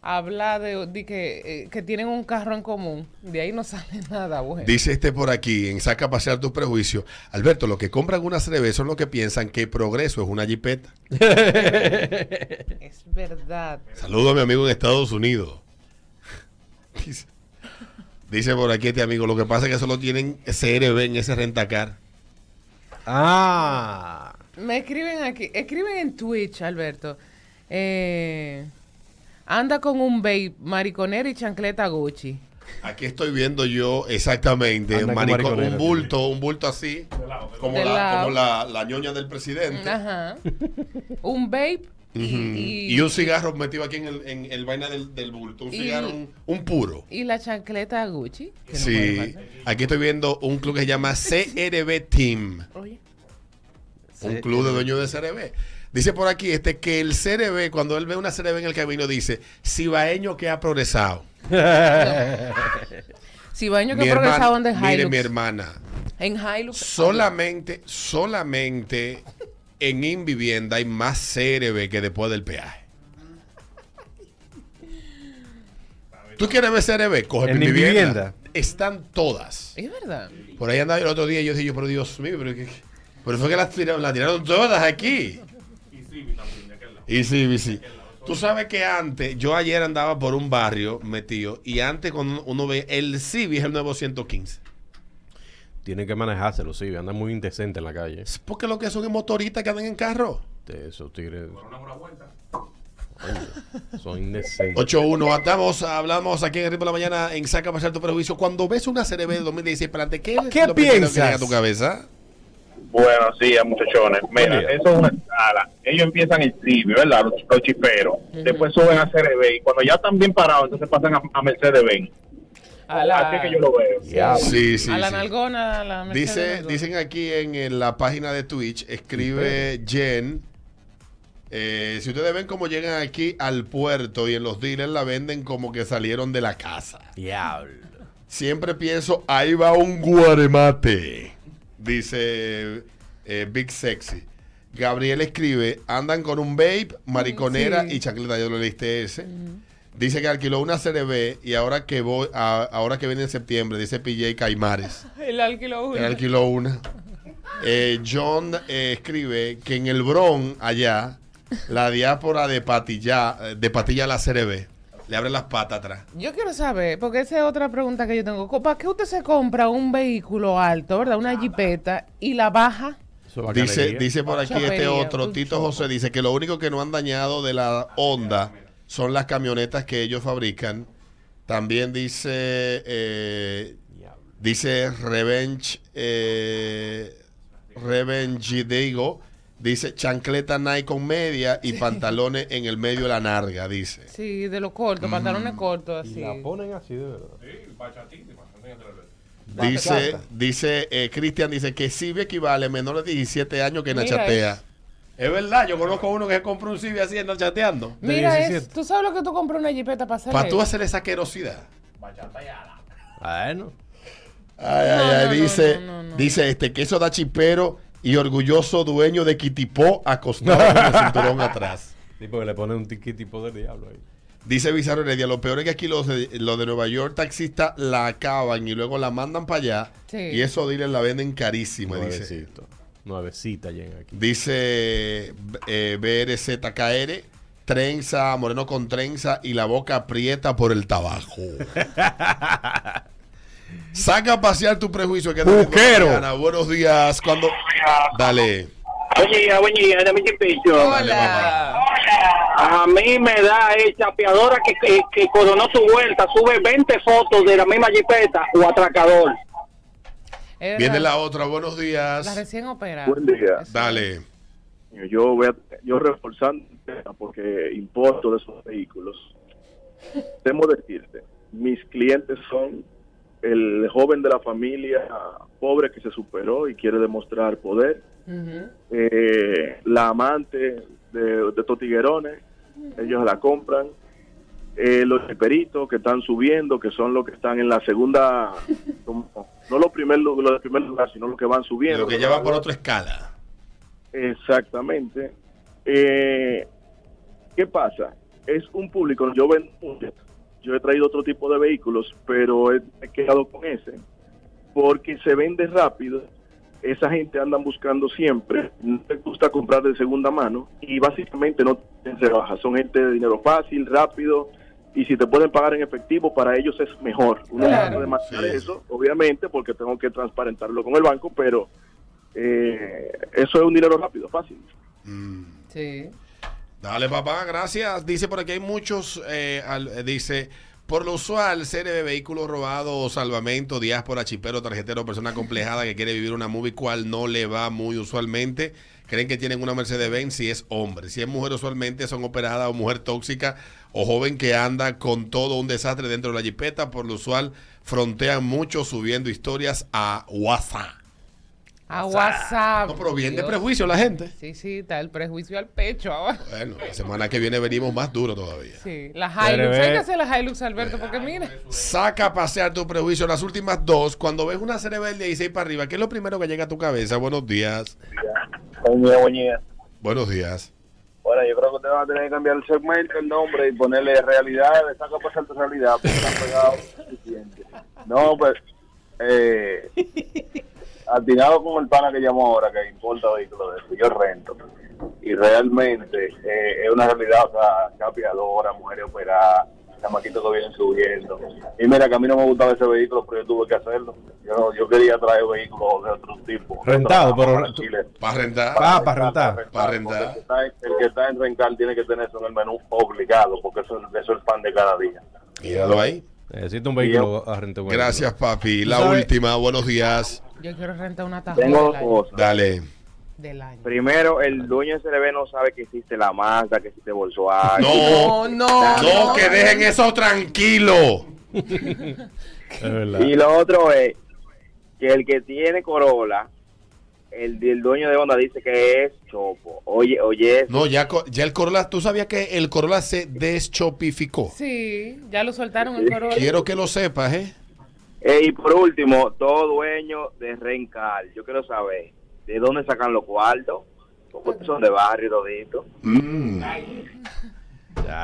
habla de, de que, eh, que tienen un carro en común, de ahí no sale nada bueno. Dice este por aquí, en Saca a pasear tus prejuicios. Alberto, los que compran una CRB son los que piensan que progreso es una jipeta. Es verdad. Saludo a mi amigo en Estados Unidos. Dice, dice por aquí este amigo, lo que pasa es que solo tienen CRB en ese rentacar. Ah. Me escriben aquí, escriben en Twitch, Alberto. Eh, anda con un babe, mariconero y chancleta Gucci. Aquí estoy viendo yo exactamente Anda con marico- mariconera, un bulto, un bulto así, como, De la, lado. como la, la ñoña del presidente. Ajá. Un babe y, Ujú. y- Y un cigarro metido aquí en el, en el vaina del, del bulto. Un Y- cigarro, un, un puro. y la chancleta Gucci. que Sí, aquí estoy viendo un club que se llama CRB Team. Oye. Un club de dueños de CRB. Dice por aquí este que el CRB, cuando él ve una CRB en el camino, dice, cibaeño que ha progresado. Si Mi que hermana- progresaban de mire, Hilux. mi hermana, En Hilux. solamente, solamente en Invivienda hay más CRB que después del peaje. ¿Tú quieres ver CRB? Coge ¿En Invivienda. Invivienda? Están todas. Es verdad. Por ahí andaba yo el otro día y yo dije, yo, pero Dios mío, pero, qué- pero fue que las tiraron, las tiraron todas aquí. Y sí, sí. Tú sabes que antes, yo ayer andaba por un barrio metido y antes cuando uno ve el Civi es el nuevo 115. Tienen que manejárselo, sí. Andan muy indecentes en la calle. Es porque lo que son es motoristas que andan en carro. De esos tigres. Oye, Son indecentes. 8-1, estamos, hablamos aquí en el ritmo de la mañana en Saca Pasar tu Prejuicio. Cuando ves una CRB de 2016 para adelante, ¿qué, ¿Qué que piensas? a tu cabeza? Buenos días, muchachones. Mira, día. eso es una escala. Ellos empiezan en Civi, ¿verdad? Los, los chiperos. Después suben a CRB y cuando ya están bien parados, entonces pasan a, a Mercedes-Benz. A la, Así que yo lo veo. Ya. Sí, sí, a la sí. nalgona, a la Mercedes Dice, dicen aquí en, en la página de Twitch, escribe Jen, eh, si ustedes ven cómo llegan aquí al puerto y en los dealers la venden como que salieron de la casa. Diablo. Siempre pienso, ahí va un guaremate, dice eh, Big Sexy. Gabriel escribe, andan con un vape, mariconera Sí. y chancleta, yo lo leíste ese. Dice que alquiló una CRB y ahora que voy, a- ahora que viene en septiembre, dice PJ Caimares. El alquilo uno. Él alquiló una. Eh, John eh, escribe que en el Bron, allá, la diáspora de Patilla, de Patilla la CRB, le abre las patas atrás. Yo quiero saber, porque esa es otra pregunta que yo tengo. ¿Para qué usted se compra un vehículo alto, verdad? Una jipeta y la baja? Dice, dice por aquí este otro, Tito José, dice que lo único que no han dañado de la Honda son las camionetas que ellos fabrican. También dice, eh, dice Revenge, eh, Revenge Digo, dice chancleta Nike con media y pantalones en el medio de la narga, dice. Sí, de los cortos, pantalones cortos, así. La ponen así de verdad. Dice, dice eh, Cristian, dice que Civi equivale a menores de 17 años que Mira Nachatea. Es verdad, yo conozco uno que compró un Civi así chateando. Mira, es, tú sabes lo que tú compras una jipeta para hacer Para tú eso? hacer esa querosidad. Bueno. Ay, ay, No, ay, no, dice, no, no, no. dice este queso da chipero y orgulloso dueño de Kitipó acostado con el cinturón atrás. Sí, porque le ponen un tiqui tipo de diablo ahí. Dice Bizarro Heredia, lo peor es que aquí los de, los de Nueva York taxistas la acaban y luego la mandan para allá Sí. y esos dealers la venden carísima, dice. Nuevecita llega aquí. Dice eh, BRZKR, trenza, moreno con trenza y la boca aprieta por el tabaco. Saca a pasear tu prejuicio. Que Buquero. Buenos días. Cuando... Dale. Buen día, buen día, de mi chipicho. Hola. A mí me da el chapeadora que, que, que coronó su vuelta, sube 20 fotos de la misma jipeta o atracador. Viene la otra. Buenos La días. recién operada. Buen día. Dale. Yo voy a, yo reforzando porque importo de esos vehículos. Temo decirte, mis clientes son el joven de la familia pobre que se superó y quiere demostrar poder, eh, la amante de, de estos tiguerones, ellos la compran, eh, los peritos que están subiendo, que son los que están en la segunda, como- no los primer, los lugar, sino los que van subiendo. Lo que lleva por otra escala. Exactamente. Eh, ¿Qué pasa? Es un público, yo vendo. Yo he traído otro tipo de vehículos, pero he, he quedado con ese, porque se vende rápido, esa gente andan buscando siempre, no les gusta comprar de segunda mano y básicamente no se baja, son gente de dinero fácil, rápido, y si te pueden pagar en efectivo, para ellos es mejor. Uno Claro. de manejar Sí. eso, obviamente, porque tengo que transparentarlo con el banco, pero eh, eso es un dinero rápido, fácil. Sí. Dale, papá, gracias. Dice por aquí hay muchos, eh, al- eh, dice, por lo usual, serie de vehículos robados, salvamento, diáspora, chipero, tarjetero, persona complejada que quiere vivir una movie cual no le va muy usualmente. Creen que tienen una Mercedes-Benz si es hombre. Si es mujer, usualmente son operadas o mujer tóxica o joven que anda con todo un desastre dentro de la jipeta. Por lo usual, frontean mucho subiendo historias a WhatsApp. A WhatsApp. No, pero bien de prejuicio la gente. Sí, sí, está el prejuicio al pecho ahora. Bueno, la semana que viene venimos más duro todavía. Sí, la Hilux. Hay que hacer la Hilux, Alberto, porque mire. Saca a pasear tu prejuicio. Las últimas dos, cuando ves una serie de 16 para arriba, ¿qué es lo primero que llega a tu cabeza? Buenos días. Buen día, buen día. Buenos días. Bueno, yo creo que usted va a tener que cambiar el segmento, el nombre y ponerle realidad, saca pasar tu realidad, porque está pegado suficiente. No, pues, eh, atinado con el pana que llamó ahora, que importa vehículos de eso, yo rento. Y realmente eh, es una realidad, o sea, capiadora, mujeres operadas, chamaquitos que vienen subiendo. Y mira, que a mí no me gustaba ese vehículo, pero yo tuve que hacerlo. Yo, yo quería traer vehículos de otro tipo. Rentado, pero- Para Chile. Para rentar. Ah, para rentar. Para rentar. El que, está en, el que está en rencar tiene que tener eso en el menú obligado, porque eso, eso es el pan de cada día. Míralo ahí. Necesito un vehículo a rentar. un vehículo. Gracias, papi. La ¿Tú sabes? última, buenos días. Yo quiero rentar una Tengo tajada dos cosas. Dale. Del año. Primero, el dueño de CRB no sabe que existe la Mazda, que existe Volkswagen. No, no, no, que dejen eso tranquilo. Es verdad. Y lo otro es que el que tiene Corolla, el, el dueño de Honda dice que es chopo. Oye, oye, No, ya, co- ya el Corolla, tú sabías que el Corolla se deschopificó. Sí, ya lo soltaron el Corolla. Quiero que lo sepas, ¿eh? Eh, y por último, todo dueño de Rencar. Yo quiero saber de dónde sacan los cuartos. Porque son de barrio todito. Mm.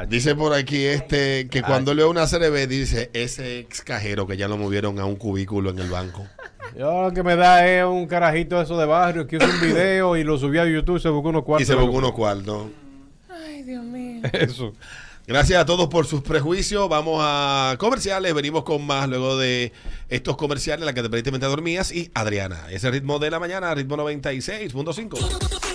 Dice por aquí este que cuando leo una CRB dice ese ex cajero que ya lo movieron a un cubículo en el banco. Yo lo que me da es un carajito de eso de barrio que hizo un video y lo subió a YouTube y se buscó unos Y cuartos. se buscó unos cuartos. Ay, Dios mío. Eso. Gracias a todos por sus prejuicios. Vamos a comerciales. Venimos con más luego de estos comerciales en la que te predicamente dormías. Y Adriana, ese ritmo de la mañana, ritmo 96.5.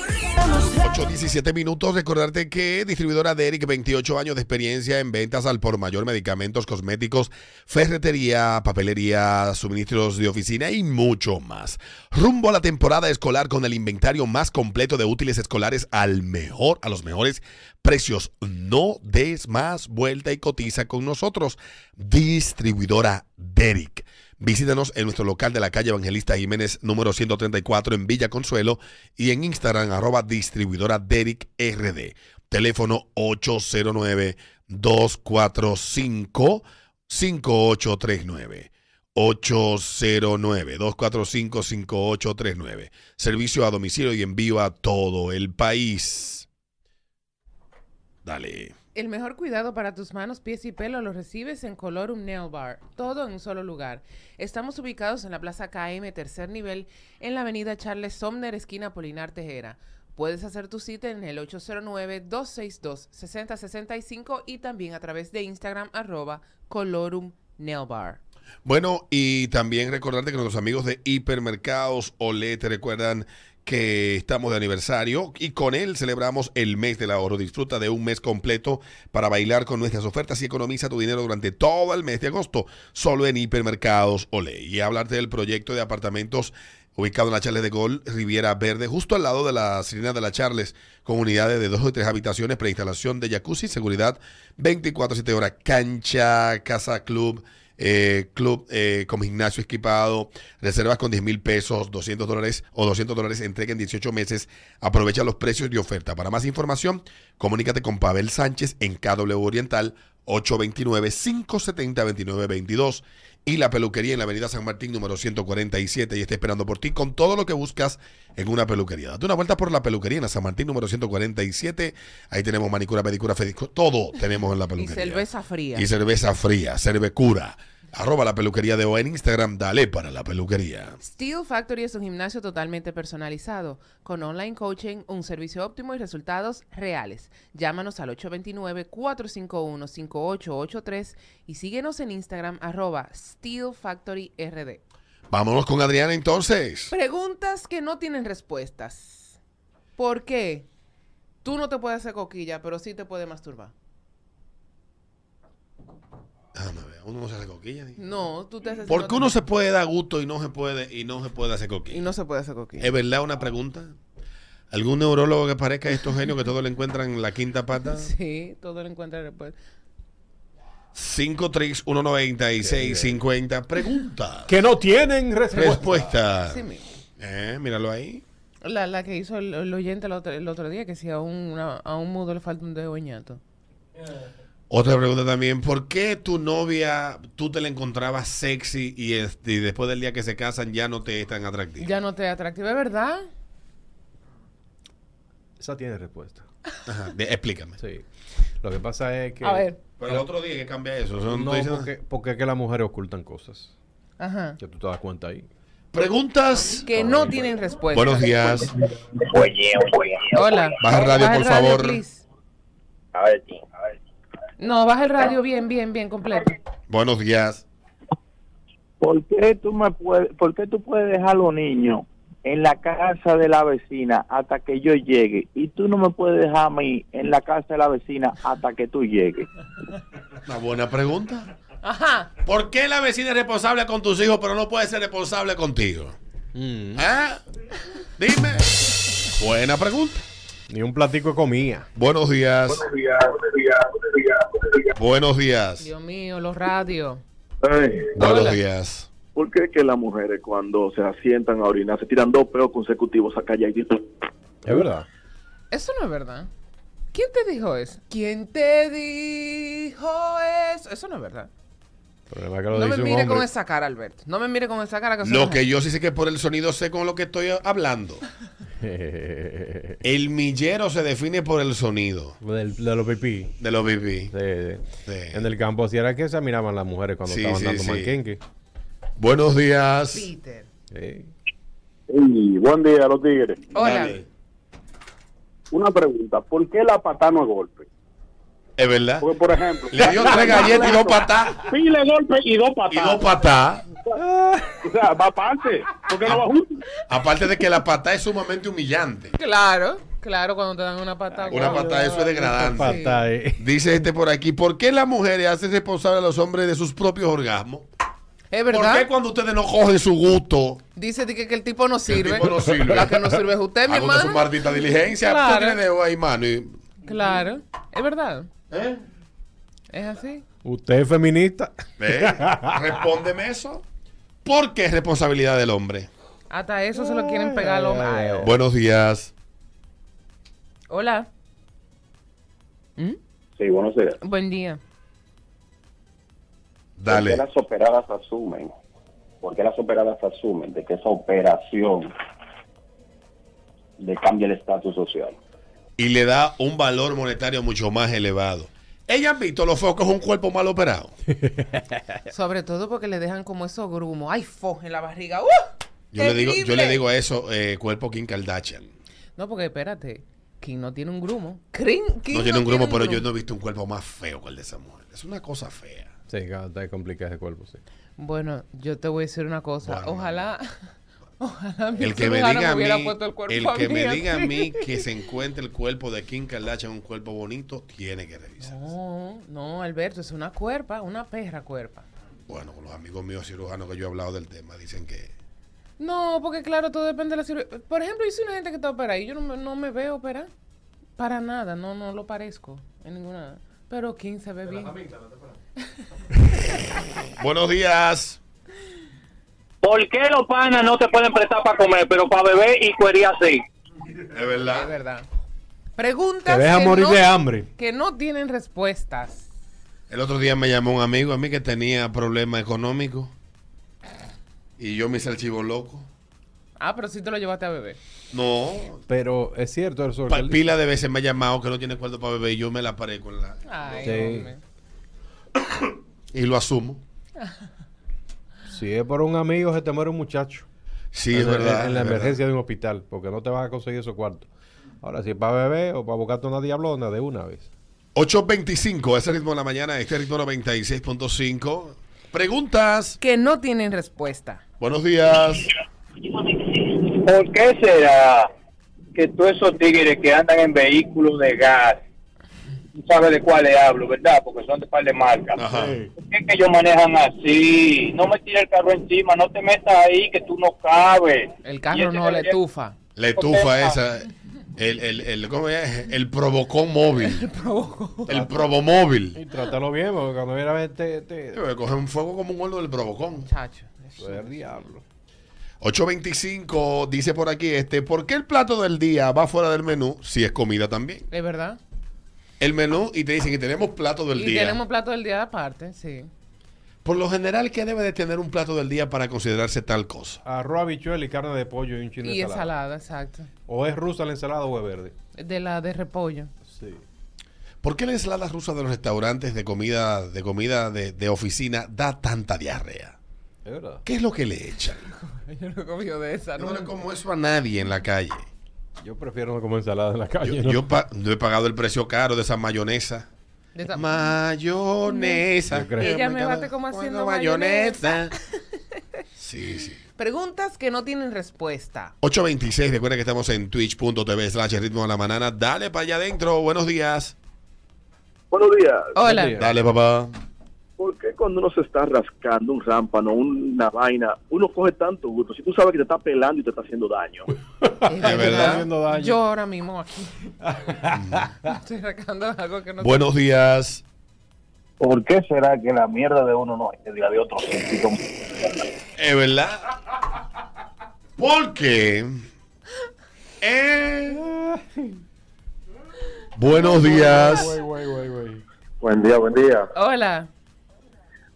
8.17 minutos. Recordarte que distribuidora Derek, 28 años de experiencia en ventas al por mayor, medicamentos, cosméticos, ferretería, papelería, suministros de oficina y mucho más. Rumbo a la temporada escolar con el inventario más completo de útiles escolares al mejor, a los mejores precios. No des más vuelta y cotiza con nosotros. Distribuidora Derek. Visítanos en nuestro local de la calle Evangelista Jiménez número 134 en Villa Consuelo y en Instagram arroba distribuidora Derek RD. Teléfono 809-245-5839. 809-245-5839. Servicio a domicilio y envío a todo el país. Dale. El mejor cuidado para tus manos, pies y pelo lo recibes en Colorum Nail Bar, todo en un solo lugar. Estamos ubicados en la Plaza KM, tercer nivel, en la avenida Charles Somner, esquina Polinar Tejera. Puedes hacer tu cita en el 809-262-6065 y también a través de Instagram, arroba Colorum Nail Bar. Bueno, y también recordarte que nuestros amigos de Hipermercados Olé te recuerdan que estamos de aniversario y con él celebramos el mes del ahorro. Disfruta de un mes completo para bailar con nuestras ofertas y economiza tu dinero durante todo el mes de agosto, solo en Hipermercados Olé. Y hablarte del proyecto de apartamentos ubicado en la Charles de Gol, Riviera Verde, justo al lado de la Sirena de la Charles, con unidades de dos o tres habitaciones, preinstalación de jacuzzi, seguridad 24-7 horas, cancha, casa club, eh, club eh, con gimnasio equipado, reservas con 10 mil pesos, 200 dólares o 200 dólares, entrega en 18 meses. Aprovecha los precios de oferta. Para más información, comunícate con Pavel Sánchez en KW Oriental 829-570-2922 y la peluquería en la avenida San Martín número 147 y está esperando por ti con todo lo que buscas en una peluquería. Date una vuelta por la peluquería en la San Martín número 147. Ahí tenemos manicura, pedicura, pedicura, todo tenemos en la Y peluquería. cerveza fría. Y cerveza fría, cervecura. Arroba la peluquería de O en Instagram, dale para la peluquería. Steel Factory es un gimnasio totalmente personalizado, con online coaching, un servicio óptimo y resultados reales. Llámanos al 829-451-5883 y síguenos en Instagram arroba Steel Factory RD. Vámonos con Adriana entonces. Preguntas que no tienen respuestas. ¿Por qué? Tú no te puedes hacer coquilla, pero sí te puedes masturbar. Déjame ver, uno no se hace coquilla. ni- No, tú te haces... ¿Por qué uno se puede dar gusto y no se puede y no se puede hacer coquilla? Y no se puede hacer coquilla. ¿Es verdad una pregunta? ¿Algún neurólogo que parezca a estos genios que todo le encuentran en la quinta pata? Sí, todo lo encuentra después. 5319650. Pregunta. Que no tienen respuesta. Respuesta. Sí, mismo. Eh, míralo ahí. La, la que hizo el, el oyente el otro, el otro día, que si a un, una- a un mudo le falta un dedo ñato. Otra pregunta también. ¿Por qué tu novia, tú te la encontrabas sexy y, este, y después del día que se casan ya no te es tan atractiva? Ya no te atractiva, ¿es verdad? Esa tiene respuesta. Ajá, de- explícame. Sí. Lo que pasa es que. A ver. Pero el otro día que cambia eso. eso no No, estoy diciendo- porque, porque es que las mujeres ocultan cosas. Ajá. Que tú te das cuenta ahí. Preguntas. Que no tienen respuesta. Buenos días. Oye, oye. Hola. Baja radio, Baja por favor. please. A ver, a ver. No, baja el radio bien, bien, bien, completo. Buenos días. ¿Por qué tú me puedes, por qué tú puedes dejar a los niños en la casa de la vecina hasta que yo llegue y tú no me puedes dejar a mí en la casa de la vecina hasta que tú llegues? Una buena pregunta. Ajá. ¿Por qué la vecina es responsable con tus hijos, pero no puede ser responsable contigo? Mm. ¿Ah? Dime. Buena pregunta. Ni un platico de comida. Buenos días. Buenos días. Dios mío, los radios. Buenos Hola. días. ¿Por qué que las mujeres cuando se asientan a orinar se tiran dos peos consecutivos a calladito? Es verdad. Eso no es verdad. ¿Quién te dijo eso? ¿Quién te dijo eso? Eso no es verdad. El problema es que lo No me mire con esa cara, Alberto. No me mire con esa cara. Que no que yo sí sé que por el sonido sé con lo que estoy hablando. El millero se define por el sonido Del- de los pipí. de los pipí. Sí, sí. Sí. En el campo así era que se miraban las mujeres cuando Sí, estaban sí, dando sí. manquenque. Buenos días. Peter. Y buen día, los tigres. Hola. Una pregunta, ¿por qué la patada no es golpe? Es verdad. Porque, por ejemplo... Le dio tres galletas y dos patadas. Pile golpe y dos Y patadas. dos patadas. O sea, va aparte. ¿Por qué no va junto? Aparte de que la patada es sumamente humillante. Claro, claro, cuando te dan una patada. Una guau. patada, eso es degradante. Patada, eh. Dice este por aquí, ¿por qué las mujeres hacen responsable a los hombres de sus propios orgasmos? Es ¿Por verdad. qué cuando ustedes no cogen su gusto, Dice que, que el tipo no el sirve. tipo no sirve? La que no sirve es usted, mi usted su hermano. maldita diligencia. Claro. Usted tiene ahí, mano. y- Claro, es verdad. ¿Eh? Es así. ¿Usted es feminista? ¿Ve? Respóndeme eso. ¿Por qué es responsabilidad del hombre? Hasta eso se lo quieren pegar al hombre. Buenos días. Hola. ¿Mm? Sí, buenos días. Buen día. ¿Por Dale. qué las operadas asumen? ¿Por qué las operadas asumen de que esa operación le cambia el estatus social? Y le da un valor monetario mucho más elevado. ¿Ella han visto lo feo que es un cuerpo mal operado? Sobre todo porque le dejan como esos grumos. ¡Ay, fo! En la barriga. ¡Uh! Yo le digo, yo le digo a eso, eh, cuerpo Kim Kardashian. No, porque espérate. Kim no tiene un grumo. Kim, Kim No tiene un grumo, pero yo no he visto un cuerpo más feo que el de esa mujer. Es una cosa fea. Sí, claro, está complicado ese cuerpo, sí. Bueno, yo te voy a decir una cosa. Bueno, Ojalá. Ojalá mi El que me diga a hubiera mí, puesto el cuerpo el a que mí me diga a mí que se encuentre el cuerpo de Kim Kardashian un cuerpo bonito, tiene que revisar. No, no, Alberto, es una cuerpa, una perra cuerpa. Bueno, con los amigos míos cirujanos que yo he hablado del tema, dicen que No, porque claro, todo depende de la cirugía. Por ejemplo, hice una gente que está operada y yo no me, no me veo operar. Para nada, no, no lo parezco en ninguna. Pero Kim se ve bien. Buenos días. ¿Por qué los panas no te pueden prestar para comer, pero para beber y cuería sí? Es verdad. Es verdad. Preguntas Te deja que morir no- de hambre. que no tienen respuestas. El otro día me llamó un amigo a mí que tenía problemas económicos y yo me hice el chivo loco. Ah, pero sí te lo llevaste a beber. No, Pero es cierto eso. pa- que pila de veces me ha llamado que no tiene cuarto para beber y yo me la paré con la... Ay, Sí. hombre. Y lo asumo. Si es por un amigo, se te muere un muchacho. Sí, en, es verdad. En la es verdad. emergencia de un hospital, porque no te vas a conseguir esos cuartos. Ahora, si es para beber o para buscarte una diablona de una vez. 8.25, ese ritmo de la mañana, este ritmo 96.5. Preguntas. Que no tienen respuesta. Buenos días. ¿Por qué será que todos esos tigres que andan en vehículos de gas, tú sabes de cuáles hablo, ¿verdad? Porque son de par de marcas. ¿Por qué que ellos manejan así? No me tires el carro encima, no te metas ahí que tú no cabes. El carro no le tufa. La estufa esa. El, el, el, ¿cómo es? El provocón móvil. El probomóvil. Y trátalo bien, porque cuando viene a ver, te. te Coge un fuego como un gordo del provocón. Chacho. Pues el diablo. 825 dice por aquí este, ¿por qué el plato del día va fuera del menú si es comida también? ¿Es verdad? El menú y te dicen que tenemos plato del y día. tenemos plato del día aparte, sí. Por lo general, ¿qué debe de tener un plato del día para considerarse tal cosa? Arroz, habichuela y carne de pollo y un chino de Y ensalada. ensalada, exacto. O es rusa la ensalada o es verde. De la de repollo. Sí. ¿Por qué la ensalada rusa de los restaurantes de comida de comida de, de oficina da tanta diarrea? Es verdad. ¿Qué es lo que le echan? Yo no he comido de esa, No ¿no? le como eso a nadie en la calle. Yo prefiero no comer ensalada en la calle. Yo, ¿no? yo pa- no he pagado el precio caro de esa mayonesa. De esa- Mayonesa. Yo creo. Ella me bate como haciendo mayonesa. Sí, sí. Preguntas que no tienen respuesta. 826, recuerda que estamos en twitch.tv slash ritmo de la banana. Dale para allá adentro. Buenos días. Buenos días. Hola. días. Dale, papá. ¿Por qué cuando uno se está rascando un rámpano, una vaina, uno coge tanto gusto? Si tú sabes que te está pelando y te está haciendo daño. Es verdad. haciendo daño. Yo ahora mismo aquí. Estoy sacando algo que no Buenos días. ¿Por qué será que la mierda de uno no es la de otro? Es verdad. Porque. Eh, buenos días. Buen día, buen día. Hola.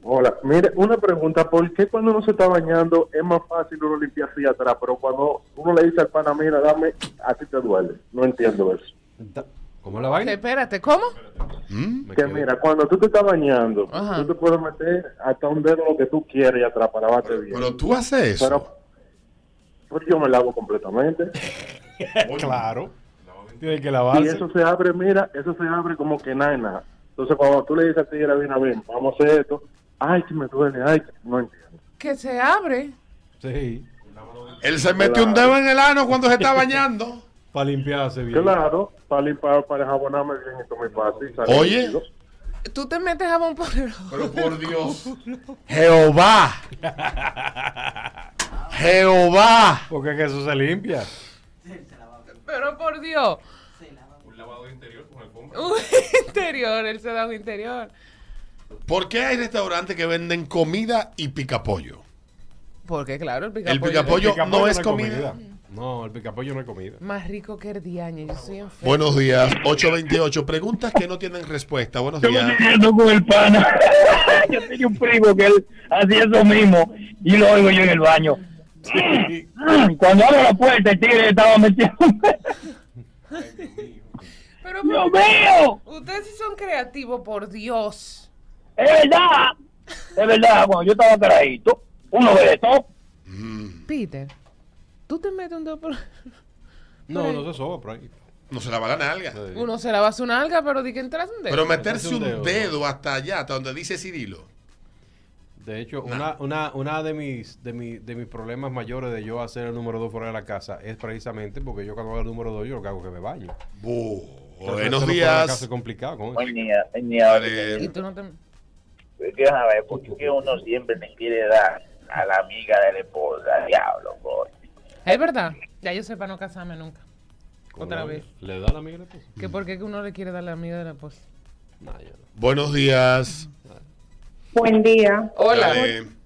Hola, mire, una pregunta, ¿por qué cuando uno se está bañando es más fácil uno limpiar así atrás, pero cuando uno le dice al pana, mira, dame, a ti te duele? No entiendo eso. ¿Cómo la vaina? Espérate, ¿cómo? ¿Mm? Que mira, cuando tú te estás bañando, Ajá. tú te puedes meter hasta un dedo lo que tú quieras y atrás para lavarte bien. Pero tú haces eso. Pero, Pues yo me lavo completamente. claro. Tiene que Y lavarse. eso se abre, mira, eso se abre como que nada nada. Entonces, cuando tú le dices a ti, bien, a ver, vamos a hacer esto, ay, que me duele, ay, que no entiendo. Que se abre. Sí. Él se metió un dedo en el ano cuando se está bañando. Para limpiarse bien. Claro, para limpiar, para jabonarme bien y tomar fácil. Oye. Tú te metes jabón por el Pero por Dios. Jehová. Jehová. Porque que eso se limpia. Pero por Dios. Un lavado interior con alfombra. Un interior, él se da un interior. ¿Por qué hay restaurantes que venden comida y picapollo? Porque claro, el picapollo. El picapollo El no es comida. No, el picapollo no es comida. Más rico que el diaño. Yo soy enferma. Buenos días, 828. Preguntas que no tienen respuesta. Buenos Yo me días. estoy riendo con el pana. yo tenía un primo que él hacía eso mismo y lo oigo yo en el baño. Cuando abro la puerta, el tigre estaba metido. Pero ¡Dios mío! Ustedes sí son creativos, por Dios. Es verdad. Es verdad, cuando yo estaba caradito, uno de estos. Peter, tú te metes un dedo por. No, no se soba por ahí. No se lava la nalga. Uno se lava su nalga, pero di que entras un dedo. Pero meterse un dedo. dedo hasta allá, hasta donde dice Cirilo. De hecho, una, una, una de mis de, mi- de mis problemas mayores de yo hacer el número 2 fuera de la casa es precisamente porque yo cuando hago el número 2 yo lo que hago es que me baño. Buenos días. es complicado con eso. Buen día, buen día. Dale. Y tú no te. Déjame ver, porque es que uno siempre le quiere dar a la amiga de la esposa, diablo, coño. Es verdad. Ya yo sé para no casarme nunca. Otra vez. ¿Le da la amiga de la esposa? Que por qué que uno le quiere dar la amiga de la esposa. Yo no. Buenos días. Buen día. Hola.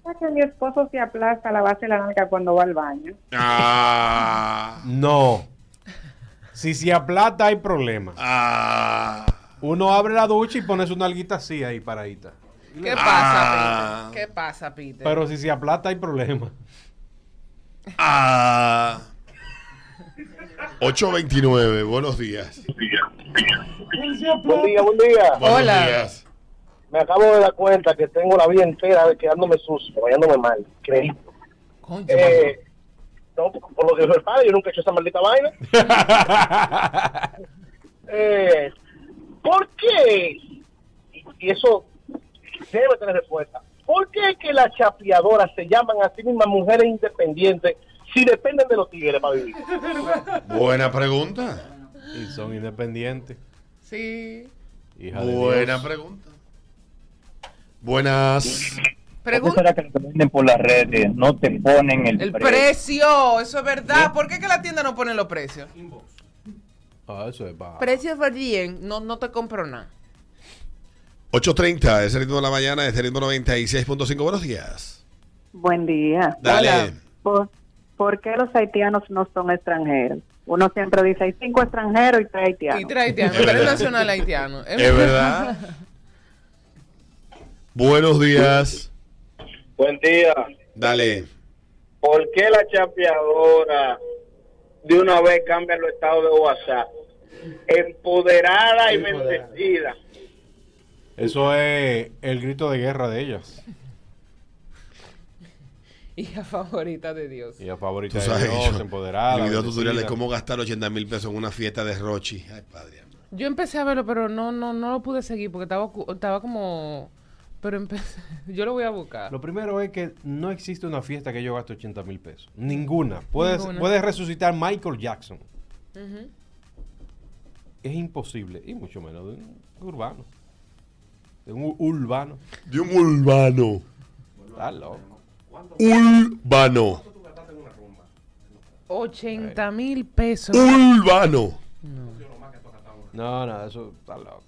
¿Por qué mi esposo se aplasta la base de la nalga cuando va al baño? Ah. No. Si se aplata hay problema. Ah. Uno abre la ducha y pone su nalguita así ahí paradita. ¿Qué Ah. pasa, Peter? ¿Qué pasa, Peter? Pero si se aplata hay problema. Ah. 829. Buenos días. Buen día, buen día. Buenos Hola. días. Me acabo de dar cuenta que tengo la vida entera de quedándome sucio, bañándome mal. Creí. Eh, no, por lo que dijo el padre, yo nunca he hecho esa maldita vaina. eh, ¿Por qué? Y eso debe tener respuesta. ¿Por qué es que las chapeadoras se llaman a sí mismas mujeres independientes si dependen de los tigres para vivir? Buena pregunta. Y son independientes. Sí. Hija Buena pregunta. Buenas. Pregunta. será que lo que venden por las redes no te ponen el, El precio, eso es verdad. ¿Por qué que la tienda no pone los precios? Ah, eso es bajo. Precios varían, no, no te compro nada. 830, es el ritmo de la mañana, es el ritmo 96.5. Buenos días. Buen día. Dale. ¿Por, por qué los haitianos no son extranjeros? Uno siempre dice, hay cinco extranjeros y tres haitianos. Y tres haitianos, Es tres verdad. nacional haitiano. Es verdad. Buenos días. Buen día. Dale. ¿Por qué la chapeadora de una vez cambia los estados de WhatsApp? Empoderada y bendecida. Eso es el grito de guerra de ellas. Hija favorita de Dios. Y a favorita de Dios, yo- empoderada. el video tutorial de cómo gastar 80 mil pesos en una fiesta de Rochi. Ay, padre. Yo empecé a verlo, pero no, no, no lo pude seguir porque estaba, estaba como... Pero empecé... Yo lo voy a buscar. Lo primero es que no existe una fiesta que yo gaste 80 mil pesos. Ninguna. Puedes, Ninguna. puedes resucitar Michael Jackson. Es imposible. Y mucho menos de un urbano. De un urbano. De un urbano. Está loco. Urbano. 80 mil pesos. Urbano. No, no, eso está loco.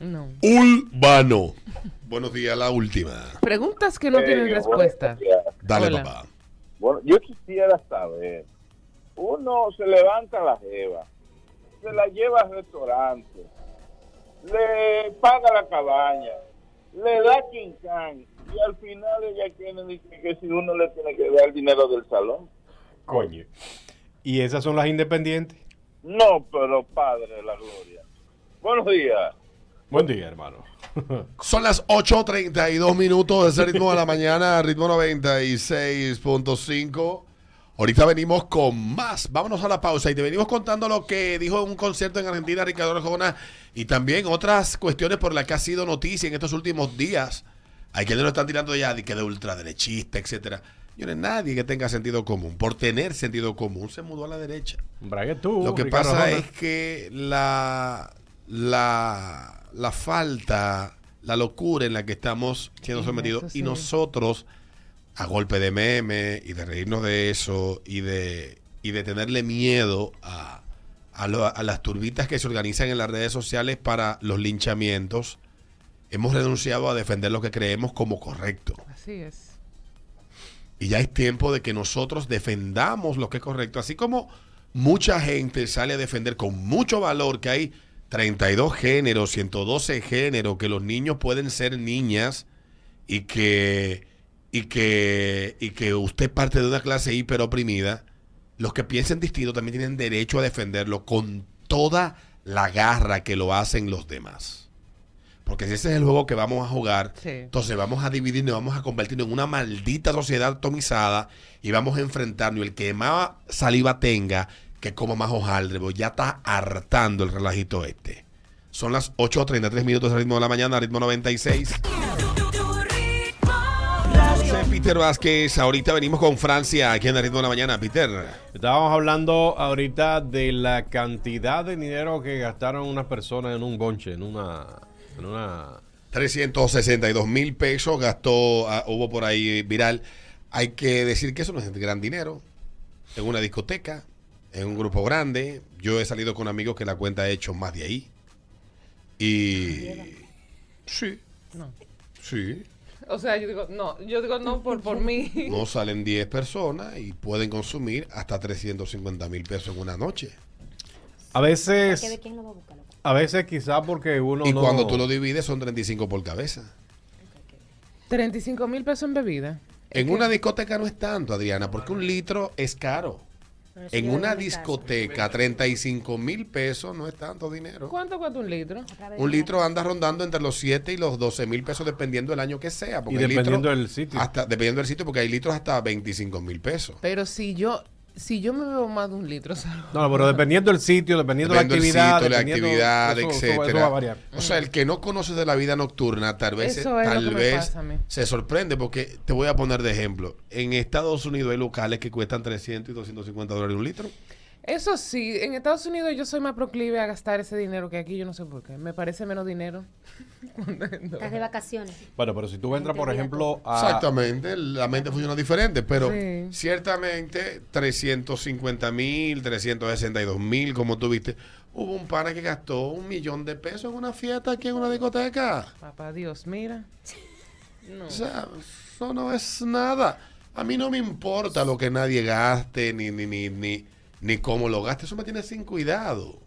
No. Urbano. Buenos días, la última. Preguntas que no tienen respuesta. Dale, Hola. papá. Bueno, yo quisiera saber, uno se levanta a la jeva, se la lleva al restaurante, le paga la cabaña, le da quincán y al final ella tiene dice que si uno le tiene que dar el dinero del salón. Coño. Y esas son las independientes. No, pero padre de la gloria. Buenos días. Buen día, hermano. Son las 8.32 minutos de ese ritmo de la mañana, ritmo 96.5. Ahorita venimos con más. Vámonos a la pausa y te venimos contando lo que dijo en un concierto en Argentina Ricardo Arjona y también otras cuestiones por las que ha sido noticia en estos últimos días. Hay quienes lo están tirando ya de que de ultraderechista, etcétera. Yo no nadie que tenga sentido común. Por tener sentido común se mudó a la derecha. Brague tú, Lo que Ricardo pasa Arjona. es que la, la, la falta, la locura en la que estamos siendo sometidos sí. y nosotros a golpe de meme y de reírnos de eso y de, y de tenerle miedo a, a, lo- a las turbitas que se organizan en las redes sociales para los linchamientos, hemos renunciado a defender lo que creemos como correcto. Así es. Y ya es tiempo de que nosotros defendamos lo que es correcto. Así como mucha gente sale a defender con mucho valor que hay 32 géneros, 112 géneros, que los niños pueden ser niñas y que, y que, y que usted parte de una clase hiperoprimida, los que piensen distinto también tienen derecho a defenderlo con toda la garra que lo hacen los demás. Porque si ese es el juego que vamos a jugar, Sí. entonces vamos a dividirnos, vamos a convertirnos en una maldita sociedad atomizada y vamos a enfrentarnos. El que más saliva tenga, que coma más hojaldre, ya está hartando el relajito este. Son las 8.33 minutos al ritmo de la mañana, ritmo 96. Peter Vázquez, ahorita venimos con Francia, aquí en el ritmo de la mañana, Peter. Estábamos hablando ahorita de la cantidad de dinero que gastaron unas personas en un bonche, en una... En una 362 mil pesos gastó, ah, hubo por ahí viral. Hay que decir que eso no es gran dinero. En una discoteca, en un grupo grande. Yo he salido con amigos que la cuenta ha hecho más de ahí. Y. Sí, No. sí. O sea, yo digo, no, yo digo no por, por mí. No salen 10 personas y pueden consumir hasta 350 mil pesos en una noche. A veces... ¿De quién lo va a buscar? A veces quizás porque uno y no... cuando tú lo divides son 35 por cabeza. 35 mil pesos en bebida. En una discoteca no es tanto, Adriana, porque un litro es caro. En una discoteca, 35 mil pesos no es tanto dinero. ¿Cuánto cuesta un litro? Un litro anda rondando entre los 7 y los 12 mil pesos dependiendo del año que sea. Porque Y dependiendo litros del sitio. Hasta, dependiendo del sitio, porque hay litros hasta 25 mil pesos. Pero si yo, si yo me bebo más de un litro, salgo. No, pero dependiendo del sitio, dependiendo de la Dependiendo del actividad, sitio, la dependiendo- actividad, eso- eso- etcétera. eso va a variar. O sea, el que no conoce de la vida nocturna, tal vez, es tal vez se sorprende, porque te voy a poner de ejemplo. En Estados Unidos hay locales que cuestan 300 y 250 dólares un litro. Eso sí, en Estados Unidos yo soy más proclive a gastar ese dinero que aquí, yo no sé por qué. Me parece menos dinero. Estás de vacaciones. Bueno, pero si tú entras, por ejemplo, a... Exactamente, la mente funciona diferente, pero Sí. ciertamente 350 mil, 362 mil, como tú viste, hubo un pana que gastó un millón de pesos en una fiesta aquí en una discoteca. Papá Dios, mira. No. O sea, eso no es nada. A mí no me importa lo que nadie gaste, ni, ni, ni, ni, ni cómo lo gaste, eso me tiene sin cuidado.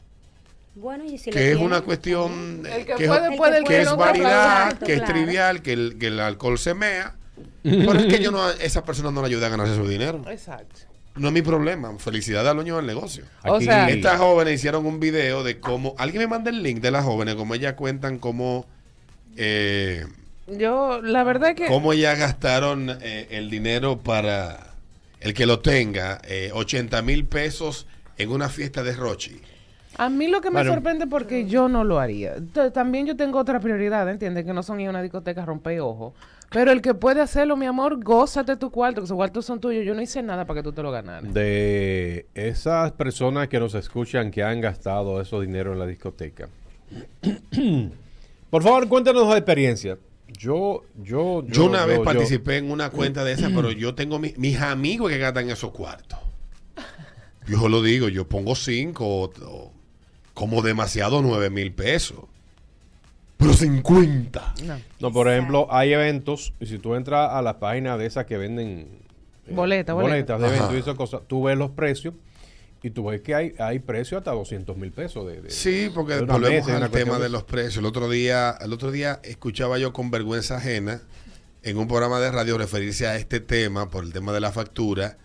Bueno, y si que es una cuestión El eh, que que, puede, es- puede, el que que es Exacto, que es claro. trivial, que el, que el alcohol se mea. Pero es que yo no, esas personas no le ayudan a ganarse su dinero. Exacto. No es mi problema. Felicidad al dueño del negocio. O sea- Estas jóvenes hicieron un video de cómo. Alguien me manda el link de las jóvenes, como ellas cuentan cómo. eh, Yo, la verdad que... cómo ellas gastaron eh, el dinero para. El que lo tenga, eh, 80 mil pesos en una fiesta de Rochi. A mí lo que me Bueno. sorprende porque yo no lo haría. T- También yo tengo otra prioridad, ¿entiendes? Que no son ir a una discoteca a romper ojo. Pero el que puede hacerlo, mi amor, gózate tu cuarto, que esos cuartos son tuyos. Yo no hice nada para que tú te lo ganaras. de esas personas que nos escuchan que han gastado esos dinero en la discoteca. Por favor, cuéntanos la experiencia. Yo, yo, Yo una vez yo- participé en una cuenta de esas, pero yo tengo mi- mis amigos que gastan esos cuartos. Yo lo digo, yo pongo cinco o, o como demasiado nueve mil pesos. Pero 50. No. No, por ejemplo, hay eventos, y si tú entras a las páginas de esas que venden eh, Boleta, boleta. boletas de eventos y esas cosas, tú ves los precios y tú ves que hay, hay precios hasta 200 mil pesos. De, de- Sí, porque de volvemos al tema de los precios. El otro día, el otro día escuchaba yo con vergüenza ajena en un programa de radio referirse a este tema por el tema de la factura.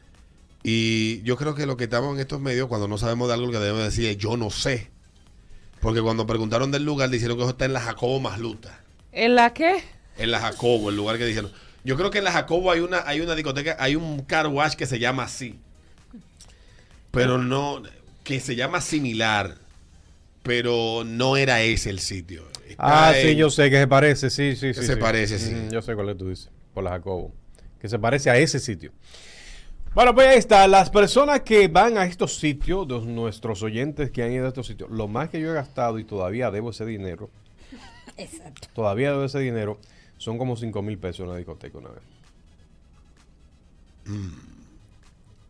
Y yo creo que lo que estamos en estos medios, cuando no sabemos de algo, lo que debemos decir es yo no sé. Porque cuando preguntaron del lugar, dijeron que eso está en la Jacobo Masluta. ¿En la qué? En la Jacobo, el lugar que dijeron. Yo creo que en la Jacobo hay una, hay una discoteca, hay un car wash que se llama así. Pero no, que se llama similar, pero no era ese el sitio. Está Ah, sí, yo sé que se parece, sí, sí, Que sí. se sí. parece, sí. Mm, yo sé cuál es tú dices, por la Jacobo. Que se parece a ese sitio. Bueno, pues ahí está. Las personas que van a estos sitios, los- nuestros oyentes que han ido a estos sitios, lo más que yo he gastado y todavía debo ese dinero, Exacto. todavía debo ese dinero, son como 5 mil pesos en una discoteca una vez.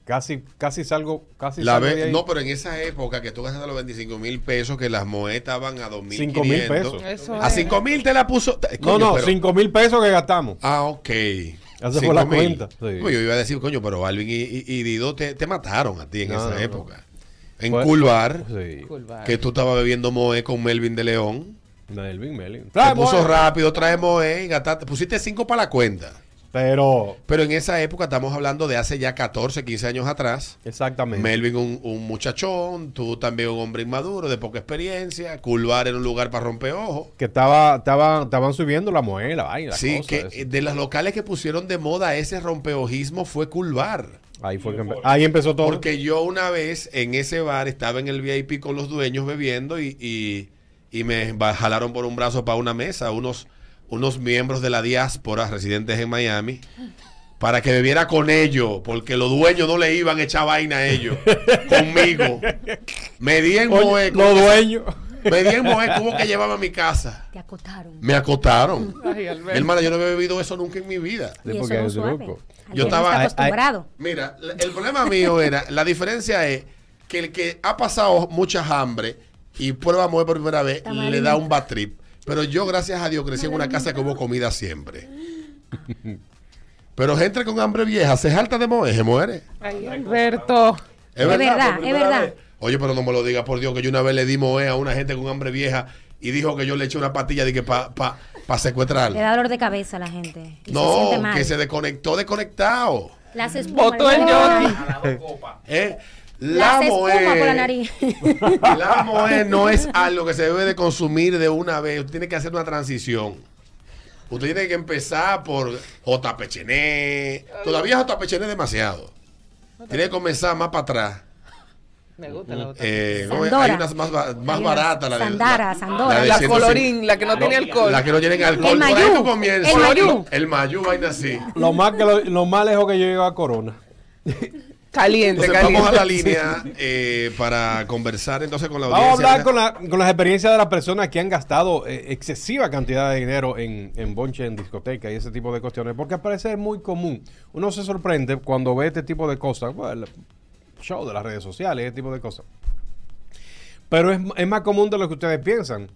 Casi, casi salgo, casi. La salgo ve- de ahí. no, pero en esa época que tú gastas los 25 mil pesos, que las monedas estaban a 2 mil 5.000 pesos. Eso A es. 5 mil te la puso. No, coño, no, pero- 5 mil pesos que gastamos. Ah, ok. Esa fue la mil. cuenta. sí. No, yo iba a decir, coño, pero Balvin y, y- y Dido te, te mataron a ti en No, esa no, no. época. En Fue- Culbar, Sí. Culbar. que tú estabas bebiendo Moe con Melvin de León. Melvin, Melvin. Te puso rápido, trae Moe y gastaste. Pusiste 5 para la cuenta. Pero, Pero en esa época estamos hablando de hace ya 14, 15 años atrás. exactamente. Melvin un, un muchachón, tú también un hombre inmaduro, de poca experiencia. Culbar era un lugar para romper ojos. que estaba, estaba, estaban subiendo la muela, vaina, la Sí, cosa, que eso. de los locales que pusieron de moda ese rompeojismo fue Culbar. Ahí fue que empe- ahí empezó todo. Porque yo una vez en ese bar estaba en el VIP con los dueños bebiendo y, y- y me jalaron por un brazo para una mesa unos, unos miembros de la diáspora residentes en Miami para que bebiera con ellos, porque los dueños no le iban a echar vaina a ellos, conmigo. Me di en Moe. los dueños. Me di en Moe, tuvo que llevarme a mi casa. Te acotaron. Me acotaron. Ay, hermana, yo no había bebido eso nunca en mi vida. Sí, Y eso porque no es suave. loco. Al Yo estaba- acostumbrado. Mira, el problema mío era, la diferencia es que el que ha pasado mucha hambre y prueba Moe por primera vez, Está le da un bad trip. Pero yo, gracias a Dios, crecí en una casa que hubo comida siempre. Pero gente con hambre vieja se jalta de Moe, se muere. Ay, Alberto. Es verdad, es verdad. Oye, pero no me lo digas por Dios, que yo una vez le di Moe a una gente con hambre vieja y dijo que yo le eché una patilla de que para pa, pa secuestrarla. Le da dolor de cabeza a la gente. Se No, que se desconectó, desconectado. Las espumas. Botó el da- ¿Eh? La Las por la Moe, nariz. la Moe no es algo que se debe de consumir de una vez. Usted tiene que hacer una transición. Usted tiene que empezar por JP Chené. Todavía JP Chené es demasiado. Tiene que comenzar más para atrás. Me gusta la otra. Eh, hay unas más, más baratas. La de, Sandara, la- Sandora. de La 150. colorín, la que no tiene alcohol. La que no tienen alcohol. El Por ahí Mayú. tú comienzas. El Mayú. El Mayú, vaina así. Lo más, que lo, lo más lejos que yo llego a Corona. Caliente, Entonces caliente. vamos a la línea eh, para conversar entonces con la Vamos a audiencia. hablar con, la- con las experiencias de las personas que han gastado eh, excesiva cantidad de dinero en, en bonche, en discoteca y ese tipo de cuestiones, porque al parecer es muy común. Uno se sorprende cuando ve este tipo de cosas, bueno, el show de las redes sociales, ese tipo de cosas. Pero es, es más común de lo que ustedes piensan.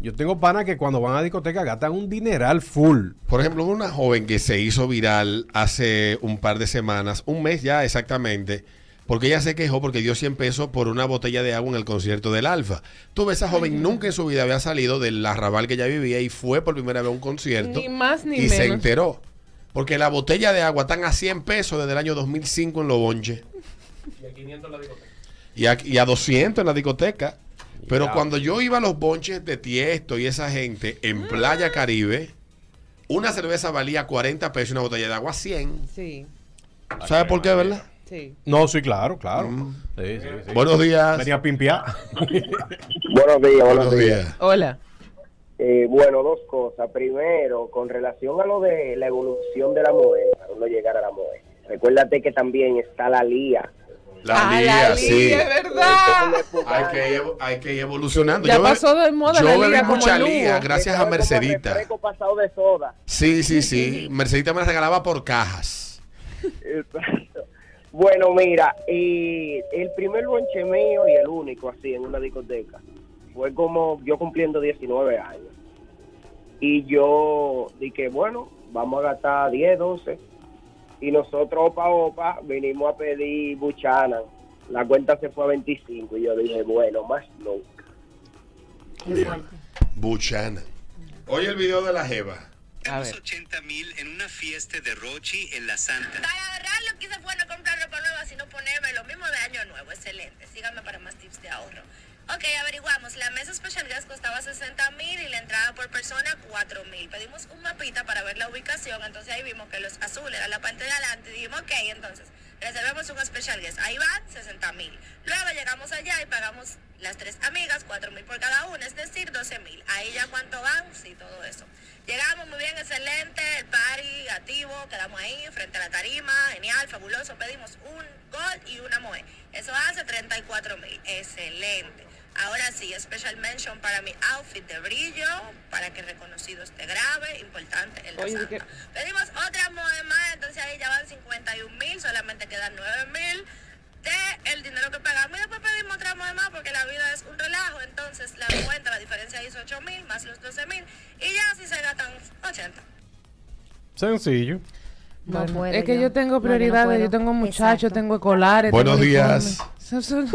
Yo tengo panas que cuando van a discoteca gastan un dineral full. Por ejemplo, una joven que se hizo viral hace un par de semanas, un mes ya exactamente, porque ella se quejó porque dio 100 pesos por una botella de agua en el concierto del Alfa. Tú ves, esa joven nunca en su vida había salido del arrabal que ella vivía y fue por primera vez a un concierto Ni más ni y se enteró. Porque la botella de agua están a 100 pesos desde el año 2005 en los bonches. Y a, y a 200 en la discoteca. Pero Ya. cuando yo iba a los bonches de Tiesto y esa gente en Playa Caribe, una cerveza valía 40 pesos y una botella de agua 100. Sí, ¿Sabes por qué, verdad? sí. No, sí, claro, claro. Mm. Sí, sí, sí. Buenos días. Venía a pimpear. Buenos días, Buenos días. Hola. Eh, bueno, dos cosas. Primero, con relación a lo de la evolución de la moeda, para uno llegar a la moeda. Recuérdate que también está la lía. La Ah, lía, la sí. lía, es verdad. Hay que, ir, hay que ir evolucionando. Ya Yo pasó de moda Yo la bebí liga como mucha lía gracias a como Mercedita. pasado de soda. Sí, sí, sí. Mercedita me la regalaba por cajas. Exacto. Bueno, mira, y el primer bonche mío y el único así en una discoteca fue como yo cumpliendo 19 años. Y yo dije, bueno, vamos a gastar 10, 12. Y nosotros, opa, opa, vinimos a pedir buchana. La cuenta se fue a 25 y yo dije, bueno, más nunca. Qué fuerte. Buchana. Oye el video de la Jeva. Ver. 80 mil en una fiesta de Rochi en La Santa. Para agarrar lo que hice fue no comprar ropa nueva, sino ponerme lo mismo de año nuevo. Excelente. Síganme para más tips de ahorro. Ok, averiguamos. La mesa Special Guest costaba 60 mil y la entrada por persona 4 mil. Pedimos un mapita para ver la ubicación. Entonces ahí vimos que los azules eran la parte de adelante. Y dijimos, ok, entonces reservemos un special guest. Ahí van 60 mil. Luego llegamos allá y pagamos las tres amigas 4 mil por cada una, es decir, 12 mil. Ahí ya cuánto van, sí, todo eso. Llegamos muy bien, excelente, el party activo, quedamos ahí frente a la tarima, genial, fabuloso. Pedimos un gol y una moe. Eso hace 34 mil. Excelente. Ahora sí, special mention para mi outfit de brillo, para que el reconocido esté grave, importante en la Oye, santa. que- Pedimos otra más, entonces ahí ya van 51 mil, solamente quedan 9 mil de el dinero que pagamos y después pedimos otra más porque la vida es un relajo, entonces la cuenta, la diferencia hizo 8 mil más los 12 mil y ya así se gastan 80. Sencillo. Bueno, puedo es que yo. yo, tengo No, yo no prioridades, yo, tengo muchachos, tengo escolares. Buenos tengo días. Son.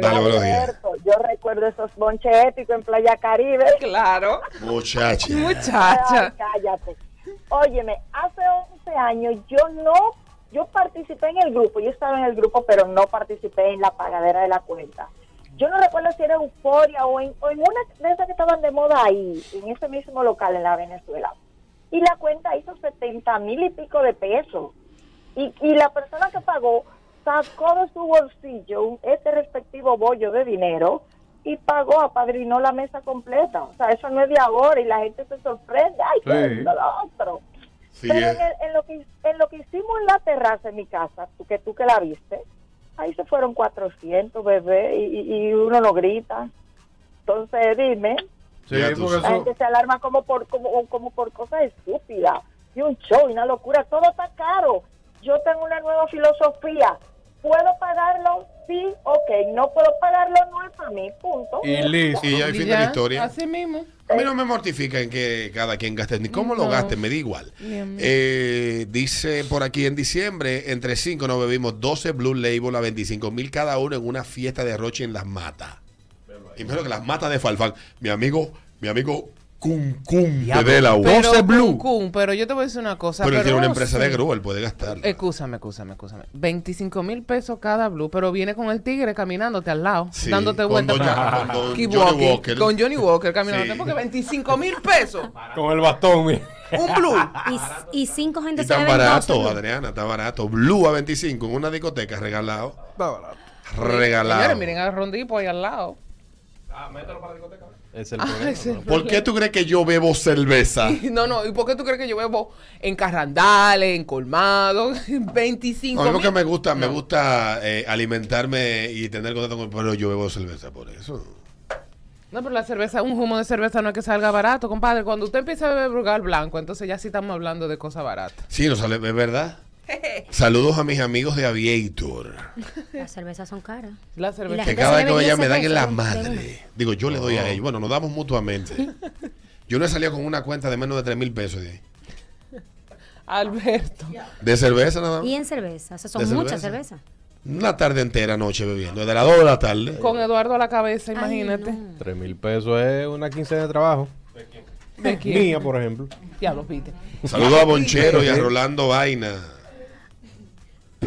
Dale, buenos días. Yo recuerdo esos bonches épicos en Playa Caribe. Claro. Muchacha. Ay, Muchacha. cállate. Óyeme, hace 11 años yo no, yo participé en el grupo, yo estaba en el grupo, pero no participé en la pagadera de la cuenta. Yo no recuerdo si era Euforia o en, o en una de esas que estaban de moda ahí, en ese mismo local en la Venezuela. Y la cuenta hizo 70 mil y pico de pesos. Y, y la persona que pagó sacó de su bolsillo un- este respectivo bollo de dinero y pagó, apadrinó la mesa completa. O sea, eso no es de ahora y la gente se sorprende. Ay, qué Sí. lindo lo otro. Sí, Pero en, el- en lo que, en lo que hicimos en la terraza de mi casa, tú que tú que la viste, ahí se fueron 400 bebés y, y- uno no grita. Entonces, dime, Sí, la eso. gente se alarma como por como, como por cosas estúpidas y un show y una locura todo está caro yo tengo una nueva filosofía puedo pagarlo sí ok no puedo pagarlo no es para mí punto Y listo. Y ya hay Y fin de la historia. Así mismo. A mí no me mortifica en que cada quien gaste, ni cómo lo gaste, me da igual. Eh, dice por aquí en diciembre, entre 5 nos bebimos 12 Blue Label a 25 mil cada uno en una fiesta de Roche en Las Matas. Imagino que Las Matas de Falfán. Mi amigo, mi amigo Kun Kun de Delaware. Pero, 12 Blue. Kun, Kun, pero yo te voy a decir una cosa. Pero él tiene una empresa de grúa, él puede gastar. Escúchame, escúchame, escúchame. 25 mil pesos cada blue, pero viene con el tigre caminándote al lado, Sí, dándote con vueltas. con Keep Johnny Walker. Con Johnny Walker caminándote, Sí. porque 25 mil pesos. Con el bastón, mira. Un blue. Y, y cinco gente Y beben barato, 12 Adriana, está barato. Blue a 25 en una discoteca regalado. Señores, Regalado. miren a Rondipo ahí al lado. Es el Ah, problema, ese- ¿no? ¿Por qué tú crees que yo bebo cerveza? No, no, ¿y por qué tú crees que yo bebo en carrandales, en colmados? 25 No, es lo mil. que me gusta, me gusta eh, alimentarme y tener contacto con pero yo bebo cerveza por eso. No, pero la cerveza, un humo de cerveza no es que salga barato, compadre. Cuando usted empieza a beber Brugal Blanco, entonces ya sí estamos hablando de cosas baratas. Sí, no sale, es verdad. Saludos a mis amigos de Aviator. Las cervezas son caras. La Y la cerveza. Que cada vez que vayan me 10 dan en la cervezas madre. Digo, yo le doy a ellos. Bueno, nos damos mutuamente. Yo no he salido con una cuenta de menos de 3 mil pesos de ahí. Alberto. De cerveza nada más. Y en cerveza, esas son ¿De muchas cerveza? cervezas. Una tarde entera noche bebiendo. Desde las 2 de la tarde. Con Eduardo a la cabeza, imagínate. Tres mil pesos es una quincena de trabajo. ¿De quién? Mía, por ejemplo. Diablo, pite. Saludos a Bonchero y a Rolando Vaina.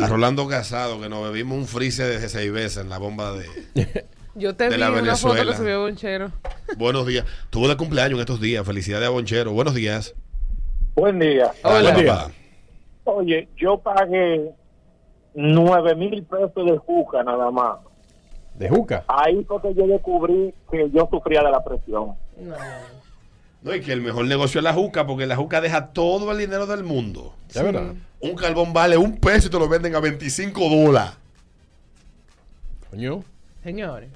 A Rolando Casado, que nos bebimos un freezer de seis veces en la bomba de. Yo te De vi la en una foto que subió Bonchero. Buenos días. Tuvo de cumpleaños en estos días. Felicidades a Bonchero. Buenos días. Buen día. Buen día. papá. Oye, yo pagué nueve mil pesos de juca nada más. De juca. Ahí fue que yo descubrí que yo sufría de la presión. No, y que el mejor negocio es la juca, porque la juca deja todo el dinero del mundo. ¿Es verdad? Un carbón vale un peso y te lo venden a 25 dólares. Coño. Señores.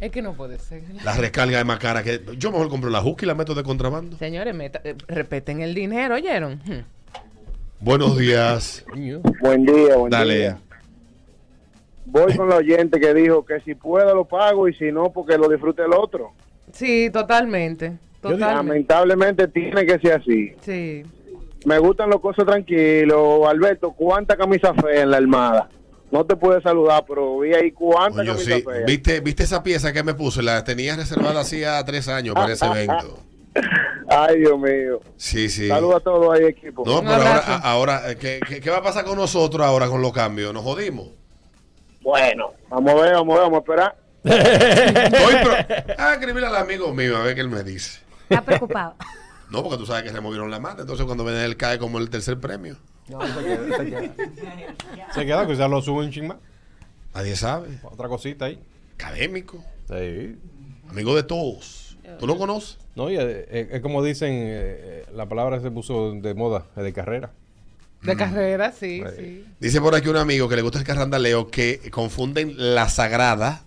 Es que no puede ser. La recarga es más cara que. Yo mejor compro la juca y la meto de contrabando. Señores, meta- eh, respeten el dinero, ¿oyeron? Hmm. Buenos días. Coño. Buen día, buen Dale. día. Voy con la oyente que dijo que si puedo lo pago y si no, porque lo disfrute el otro. Sí, totalmente. Totalmente. Lamentablemente tiene que ser así. Sí. Me gustan los cosas tranquilos. Alberto, ¿cuánta camisa fea en la armada? No te pude saludar, pero vi ahí cuánta Coño, camisa sí. fea. ¿Viste, ¿Viste esa pieza que me puse? La tenía reservada hacía tres años para ese evento. Ay, Dios mío. Sí, sí. Saludos a todos ahí, equipo. No, pero ahora, ahora eh, ¿qué, qué, qué va a pasar con nosotros ahora con los cambios? ¿Nos jodimos? Bueno, vamos a ver, vamos a ver, vamos a esperar. Estoy pro- a escribirle al amigo mío a ver qué él me dice. Está preocupado. No, porque tú sabes que removieron la mata. Entonces, cuando viene él, cae como el tercer premio. No, se queda, se queda. Se queda, quizás lo suben un ching más. Nadie sabe. Otra cosita ahí. Académico. Sí. Amigo de todos. ¿Tú lo conoces? No, y eh, eh, es como dicen, eh, la palabra se puso de moda, de carrera. De carrera, sí, sí. Dice por aquí un amigo que le gusta el carrandaleo que confunden la sagrada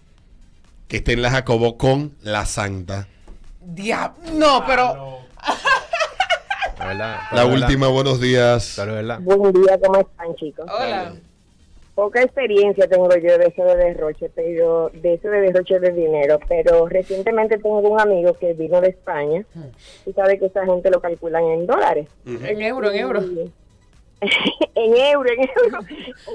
que está en la Jacobo con la santa. Diab- No, pero. La verdad. La última, buenos días. Pero es verdad. Buen día, ¿cómo están, chicos? Hola. Poca experiencia tengo yo de eso de derroche, pero de eso de derroche de dinero, pero recientemente tengo un amigo que vino de España y sabe que esa gente lo calculan en dólares. En euro, en euro. en euro, en euro.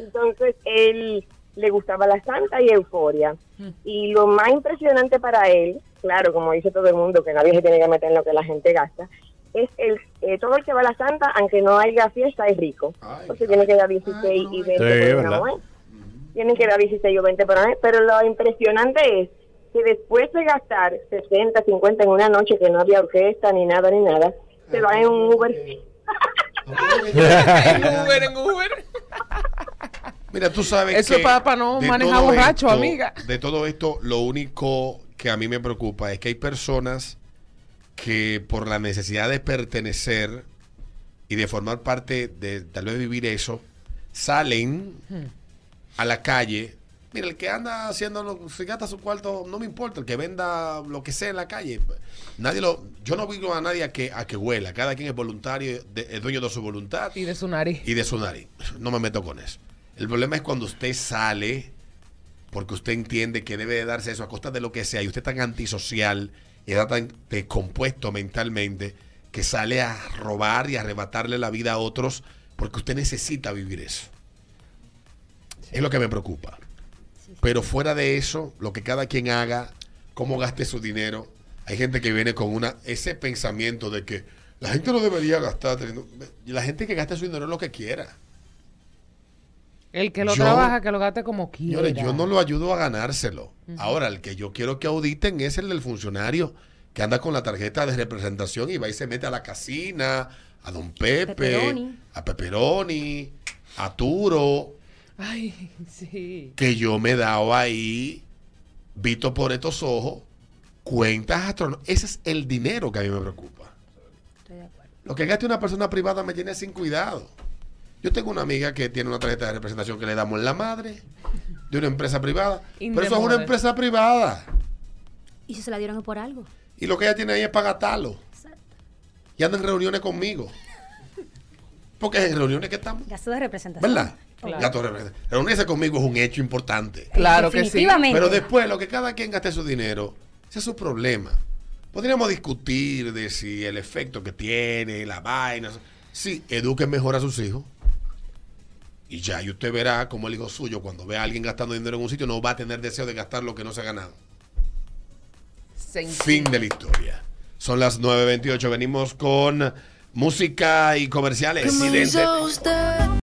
Entonces él le gustaba la santa y euforia. Y lo más impresionante para él, claro, como dice todo el mundo, que nadie se tiene que meter en lo que la gente gasta, es el eh, todo el que va a la santa, aunque no haya fiesta, es rico. Porque tiene que dar 16 y 20 Sí, por una. Tienen que dar 16 o 20 por una. Pero lo impresionante es que después de gastar 60, 50 en una noche que no había orquesta ni nada ni nada, se va en un Uber. en Uber, en Uber. Mira, tú sabes Eso que es para- para no de manejar todo borracho, esto- amiga. De todo esto, lo único que a mí me preocupa es que hay personas que por la necesidad de pertenecer y de formar parte de tal vez vivir eso, salen a la calle. Mira, el que anda haciendo, lo- si gasta su cuarto, no me importa, el que venda lo que sea en la calle. Nadie lo, yo no obligo a nadie a que, a que huela. Cada quien es voluntario, de- es dueño de su voluntad Y de su nariz. y de su nariz. No me meto con eso. El problema es cuando usted sale porque usted entiende que debe de darse eso a costa de lo que sea y usted es tan antisocial y está tan descompuesto mentalmente que sale a robar y a arrebatarle la vida a otros porque usted necesita vivir eso. Es lo que me preocupa. Pero fuera de eso, lo que cada quien haga, cómo gaste su dinero, hay gente que viene con una ese pensamiento de que la gente no debería gastar. La gente que gasta su dinero es lo que quiera. El que lo Yo- trabaja, que lo gaste como quiera. Señores, yo no lo ayudo a ganárselo. Ahora, el que yo quiero que auditen es el del funcionario que anda con la tarjeta de representación y va y se mete a la casina, a Don Pepe, Pepperoni. a Pepperoni, a Turo, Ay, sí. que yo me he dado ahí, visto por estos ojos, cuentas astronómicas. Ese es el dinero que a mí me preocupa. Lo que gaste una persona privada me tiene sin cuidado. Yo tengo una amiga que tiene una tarjeta de representación que le damos en la madre de una empresa privada. In pero eso es una empresa privada. Y si se la dieron es por algo. Y lo que ella tiene ahí es para gastarlo. Y anda en reuniones conmigo. Porque en reuniones que estamos. Gasto de representación. ¿Verdad? Claro. Gasto de representación. Reunirse conmigo es un hecho importante. Claro que sí. Definitivamente. Pero después, lo que cada quien gaste su dinero, ese es su problema. Podríamos discutir de si el efecto que tiene, la vaina. Sí, eduque mejor a sus hijos. Y ya, y usted verá como el hijo suyo, cuando ve a alguien gastando dinero en un sitio, no va a tener deseo de gastar lo que no se ha ganado. Fin de la historia. Son las 9.28. Venimos con música y comerciales.